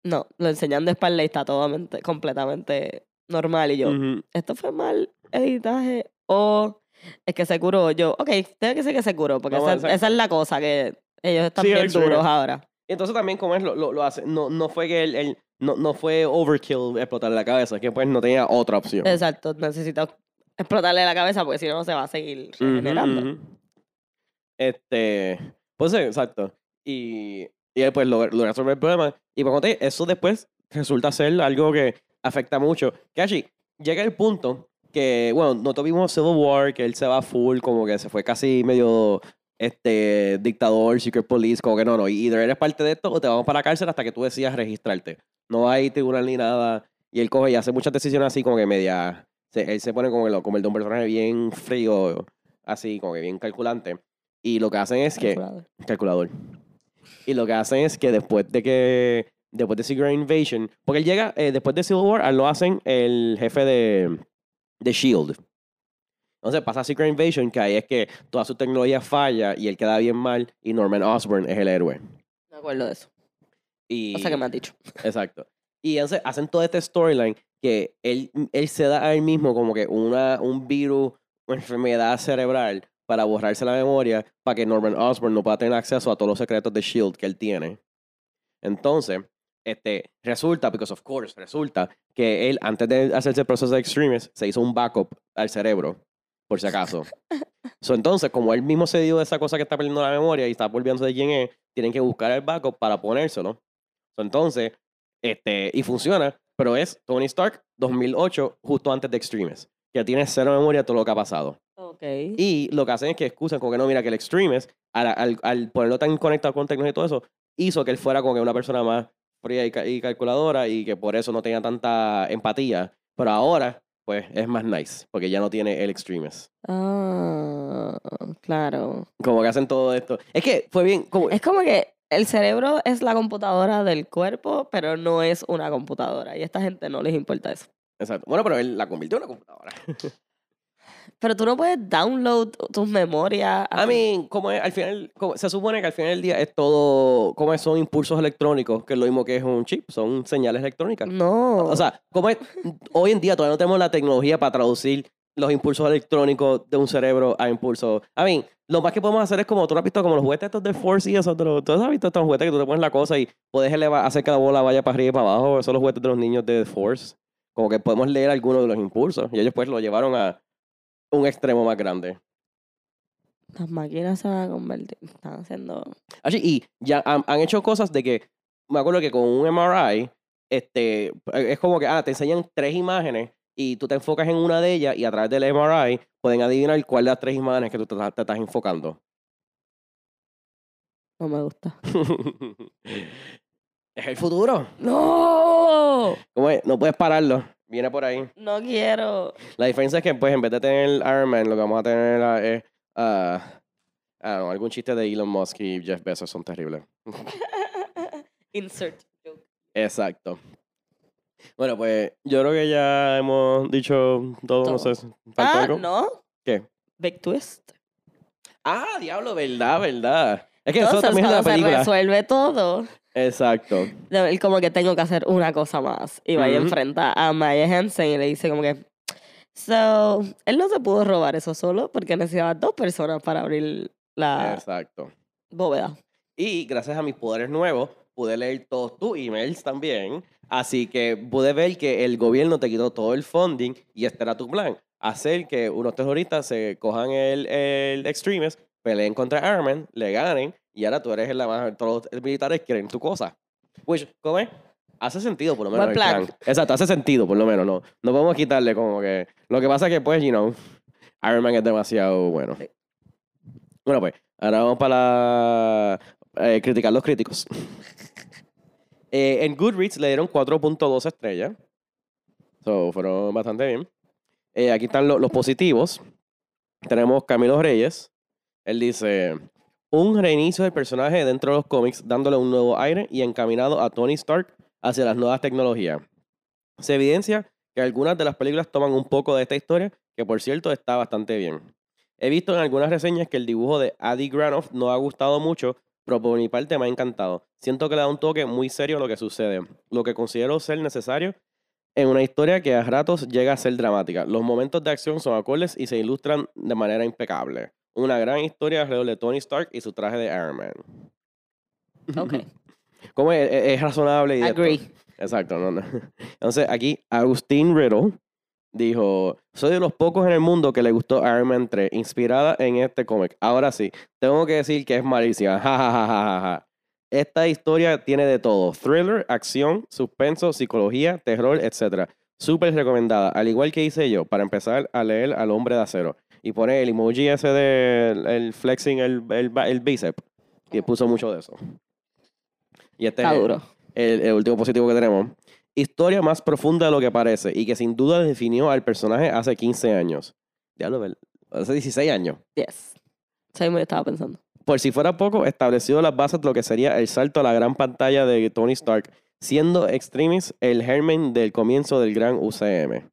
no, lo enseñan de espalda y está todo mente- completamente normal. Y yo, Ujú. ¿esto fue mal editaje o es que se curó? Yo, ok, tiene que ser que se curó, porque Vamos esa, es la cosa, que ellos están Sí, bien duros ahora. Entonces también como es, lo, lo, lo hace, no, no fue que él, no, no fue overkill explotarle la cabeza, es que pues no tenía otra opción. Exacto, necesito explotarle la cabeza porque si no se va a seguir regenerando. Este, pues sí, exacto. Y, y él pues logra resolver el problema. Y contar, eso después resulta ser algo que afecta mucho. Que así, llega el punto que, bueno, no tuvimos Civil War, que él se va full, como que se fue casi medio este dictador, secret police, como que no, no, either eres parte de esto o te vamos para la cárcel hasta que tú decidas registrarte. No hay tribunal ni nada. Y él coge y hace muchas decisiones así como que media... se- él se pone como, el, como el de un personaje bien frío, así como que bien calculante. Y lo que hacen es que... Calculador. Y lo que hacen es que después de que... Después de Secret Invasion... Porque él llega... eh, después de Civil War, lo hacen el jefe de... De S.H.I.E.L.D. Entonces pasa Secret Invasion, que ahí es que toda su tecnología falla y él queda bien mal y Norman Osborn es el héroe. Me acuerdo de eso. Y, O sea que me has dicho. Exacto. Y entonces hacen todo este storyline que él, él se da a él mismo como que una, un virus, una enfermedad cerebral para borrarse la memoria para que Norman Osborn no pueda tener acceso a todos los secretos de S.H.I.E.L.D. que él tiene. Entonces, este, resulta, because of course, resulta que él, antes de hacerse el proceso de Extremis, se hizo un backup al cerebro, por si acaso. so, entonces, como él mismo se dio de esa cosa que está perdiendo la memoria y está volviéndose de quién es, tienen que buscar el backup para ponérselo. So, entonces, este, y funciona, pero es Tony Stark 2008, justo antes de Extremis, que tiene cero memoria de todo lo que ha pasado. Y lo que hacen es que excusan como que no, mira, que el Extremis, al, al, al ponerlo tan conectado con tecnología y todo eso, hizo que él fuera como que una persona más fría y, y calculadora y que por eso no tenía tanta empatía. Pero ahora, pues, es más nice, porque ya no tiene el Extremis. Ah, claro. Como que hacen todo esto. Es que fue bien, como, Es como que el cerebro es la computadora del cuerpo, pero no es una computadora. Y a esta gente no les importa eso. exacto. Bueno, pero él la convirtió en una computadora. Pero tú no puedes download tus memorias. I mean, como es, al final, como- se supone que al final del día es todo, como son impulsos electrónicos, que es lo mismo que es un chip, son señales electrónicas. No. O sea, como es, hoy en día todavía no tenemos la tecnología para traducir los impulsos electrónicos de un cerebro a impulsos. I mean, lo más que podemos hacer es como tú lo has visto, como los juguetes estos de Force y eso, tú has visto estos juguetes que tú te pones la cosa y puedes elevar- hacer que la bola vaya para arriba y para abajo. Esos son los juguetes de los niños de Force. Como que podemos leer algunos de los impulsos y ellos pues lo llevaron a un extremo más grande. Las máquinas se van a convertir. Están haciendo. Así, y ya han, han hecho cosas de que, me acuerdo que con un MRI, este, es como que, ah, te enseñan tres imágenes y tú te enfocas en una de ellas y a través del MRI pueden adivinar cuál de las tres imágenes que tú te, te estás enfocando. No me gusta. es el futuro. ¡No! ¿Cómo es? No puedes pararlo. Viene por ahí. No quiero. La diferencia es que, pues, en vez de tener Iron Man, lo que vamos a tener ah, es no, algún chiste de Elon Musk y Jeff Bezos son terribles. Insert joke. Exacto. Bueno, pues yo creo que ya hemos dicho todo, no sé. ¿faltó Ah, algo? no. ¿Qué? Big twist. Ah, diablo, verdad, verdad. Es que eso también es la se película. resuelve todo, Exacto. de- él como que tengo que hacer una cosa más. Y va y Ujú. enfrenta a Maya Hansen y le dice como que... So, él no se pudo robar eso solo porque necesitaba dos personas para abrir la Exacto. bóveda. Y gracias a mis poderes nuevos, pude leer todos tus emails también. Así que pude ver que el gobierno te quitó todo el funding y este era tu plan. Hacer que unos terroristas se cojan el, el Extremis, peleen contra Iron Man, le ganen y ahora tú eres la más... Todos los militares quieren tu cosa. Which, ¿cómo es? Hace sentido, por lo Buen menos. el plan. plan. Exacto, hace sentido, por lo menos. No, no podemos quitarle como que. Lo que pasa es que, pues, you know, Iron Man es demasiado bueno. Sí. Bueno, pues, ahora vamos para eh, criticar los críticos. Eh, en Goodreads le dieron 4.2 estrellas. So, fueron bastante bien. Eh, aquí están lo- los positivos. Tenemos Camilo Reyes. Él dice: Un reinicio del personaje dentro de los cómics, dándole un nuevo aire y encaminado a Tony Stark hacia las nuevas tecnologías. Se evidencia que algunas de las películas toman un poco de esta historia, que por cierto está bastante bien. He visto en algunas reseñas que el dibujo de Adi Granoff no ha gustado mucho, pero por mi parte me ha encantado. Siento que le da un toque muy serio a lo que sucede, lo que considero ser necesario en una historia que a ratos llega a ser dramática. Los momentos de acción son acordes y se ilustran de manera impecable. Una gran historia alrededor de Tony Stark y su traje de Iron Man. Ok. ¿Cómo es? Es- es razonable y. Agree. Exacto, no, no. Entonces, aquí Agustín Riddle dijo: Soy de los pocos en el mundo que le gustó Iron Man 3, inspirada en este cómic. Ahora sí, tengo que decir que es malísima. Ja, ja, ja. Esta historia tiene de todo: thriller, acción, suspenso, psicología, terror, etc. Súper recomendada. Al igual que hice yo, para empezar a leer al hombre de acero. Y pone el emoji ese de el flexing el, el, el bíceps. Y puso mucho de eso. Y este Está es- duro. el, último positivo que tenemos. Historia más profunda de lo que parece y que sin duda definió al personaje hace 15 años. Diablo, hace 16 años. Yes. Sí, me estaba pensando. Por si fuera poco, estableció las bases de lo que sería el salto a la gran pantalla de Tony Stark, siendo Extremis el germen del comienzo del gran UCM.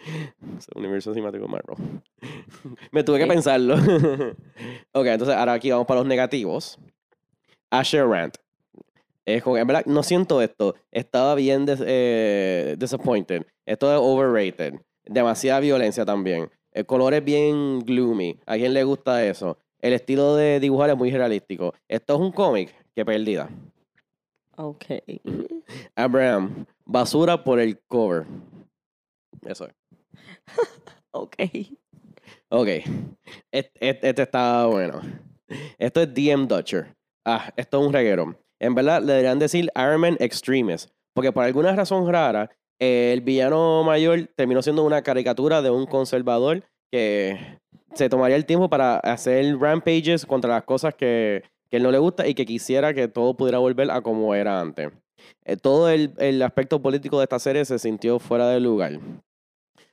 Es el universo cinemático de Marvel. Me tuve que pensarlo. ok, entonces ahora aquí vamos para los negativos. Asher Rant. Es como, en verdad, no siento esto. Estaba bien des- eh, disappointed. Esto es overrated. Demasiada violencia también. El color es bien gloomy. ¿A quién le gusta eso? El estilo de dibujar es muy realístico. Esto es un cómic. Qué perdida. Ok. Abraham. Basura por el cover. Eso es. Ok. Ok. Este, este, está bueno. Esto es DM Dutcher. Ah, esto es un reguero. En verdad, le deberían decir Iron Man Extremist. Porque por alguna razón rara, el villano mayor terminó siendo una caricatura de un conservador que se tomaría el tiempo para hacer rampages contra las cosas que, que él no le gusta y que quisiera que todo pudiera volver a como era antes. Eh, todo el, el aspecto político de esta serie se sintió fuera de lugar.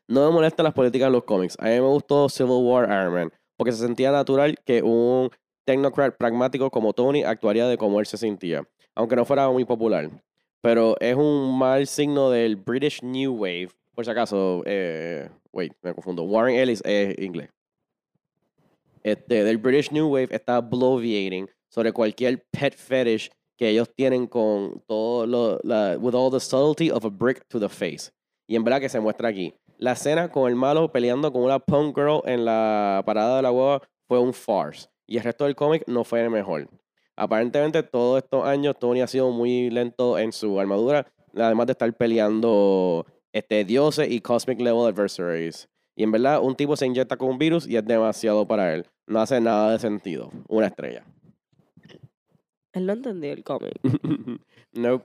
No me molestan las políticas en los cómics. A mí me gustó Civil War Iron Man porque se sentía natural que un technocrat pragmático como Tony actuaría de como él se sentía, aunque no fuera muy popular. Pero es un mal signo del British New Wave. Por si acaso, eh, wait, me confundo. Warren Ellis es inglés. Este, del British New Wave está bloviating sobre cualquier pet fetish que ellos tienen con todo lo, with all the subtlety of a brick to the face. Y en verdad que se muestra aquí. La escena con el malo peleando con una punk girl en la parada de la hueva fue un farce. Y el resto del cómic no fue el mejor. Aparentemente, todos estos años, Tony ha sido muy lento en su armadura, además de estar peleando este, dioses y cosmic level adversaries. Y en verdad, un tipo se inyecta con un virus y es demasiado para él. No hace nada de sentido. Una estrella. Él no entendió el cómic. no.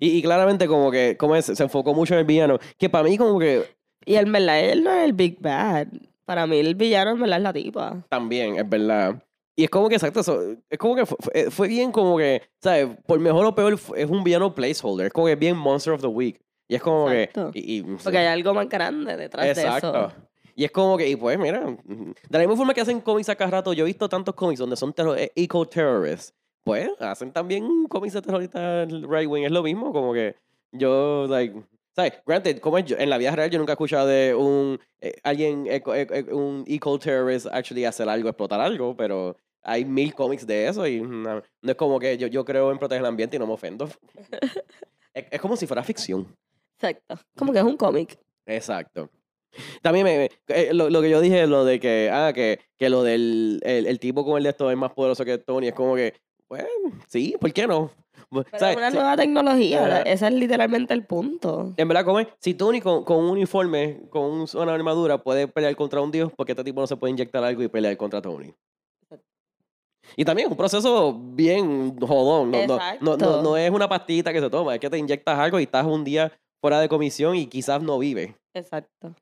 Y, y claramente como que como es, se enfocó mucho en el villano, que para mí como que Y en verdad, él no es el Big Bad. Para mí, el villano en verdad es la tipa. también, es verdad. Y es como que, exacto, eso, es como que fue, fue- fue bien como que, ¿sabes? Por mejor o peor, es un villano placeholder. Es como que bien Monster of the Week. Y es como Exacto. que... Y, y- Porque hay algo más grande detrás Exacto. de eso. Y es como que, y pues mira, de la misma forma que hacen cómics a cada rato, yo he visto tantos cómics donde son eh, eco-terrorists, pues hacen también cómics de terroristas right wing, es lo mismo, como que yo, like, ¿sabes? Granted, como yo, en la vida real yo nunca he escuchado de un, eh, alguien, eco- eco- eco- un eco-terrorist actually hacer algo, explotar algo, pero hay mil cómics de eso y no, no es como que yo, yo creo en proteger el ambiente y no me ofendo. es, es como si fuera ficción. Exacto. Como que es un cómic. Exacto. También me, me- eh, lo, lo que yo dije, lo de que, ah, que, que lo del el, el tipo con el de esto es más poderoso que Tony, es como que, bueno, sí, ¿por qué no? Pero ¿sabes? es una nueva tecnología. Ajá. Ese es literalmente el punto. En verdad, como es, si Tony con, con un uniforme, con un- una armadura, puede pelear contra un dios, porque este tipo no se puede inyectar algo y pelear contra Tony? Y también es un proceso bien jodón. No, no, no, no, Exacto. no es una pastita que se toma, es que te inyectas algo y estás un día fuera de comisión y quizás no vives. Exacto.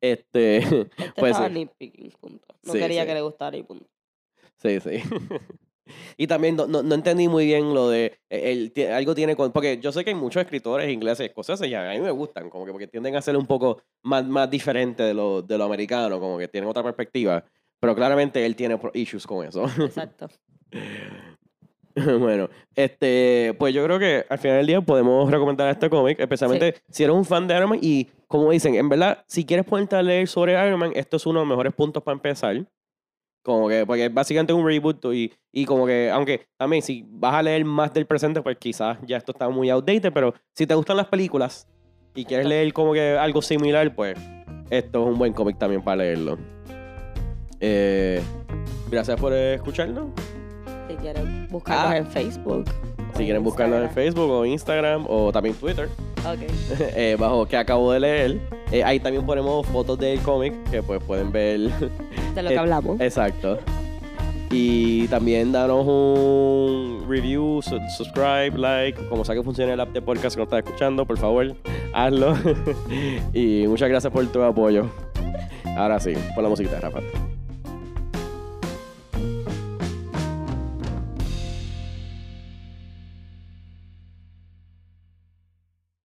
Este, Este Pues estaba sí. punto. No Sí, quería sí. que le gustara y punto. sí, sí. Y también no, no, no entendí muy bien lo de eh, el, ti- algo tiene con porque yo sé que hay muchos escritores ingleses escoceses y a mí me gustan como que porque tienden a ser un poco más, más diferente de lo, de lo americano como que tienen otra perspectiva pero claramente él tiene issues con eso. Exacto. bueno este pues yo creo que al final del día podemos recomendar este cómic especialmente si eres un fan de Iron Man y como dicen en verdad si quieres ponerte a leer sobre Iron Man esto es uno de los mejores puntos para empezar como que, porque es básicamente un reboot y, y como que, aunque también si vas a leer más del presente, pues quizás ya esto está muy outdated, pero si te gustan las películas y quieres leer como que algo similar, pues esto es un buen cómic también para leerlo. Eh, gracias por escucharnos. Si quieren buscarnos Ah. en Facebook. Si quieren buscarnos en. Facebook o Instagram o también Twitter, Eh, bajo que acabo de leer. Eh, ahí también ponemos fotos del cómic que pues pueden ver De lo que Eh, hablamos. Exacto. Y también danos un review, su- subscribe, like, como sea que funcione el app de podcast que nos estás escuchando, por favor, hazlo. y muchas gracias por tu apoyo. Ahora sí, pon la musiquita, Rafa.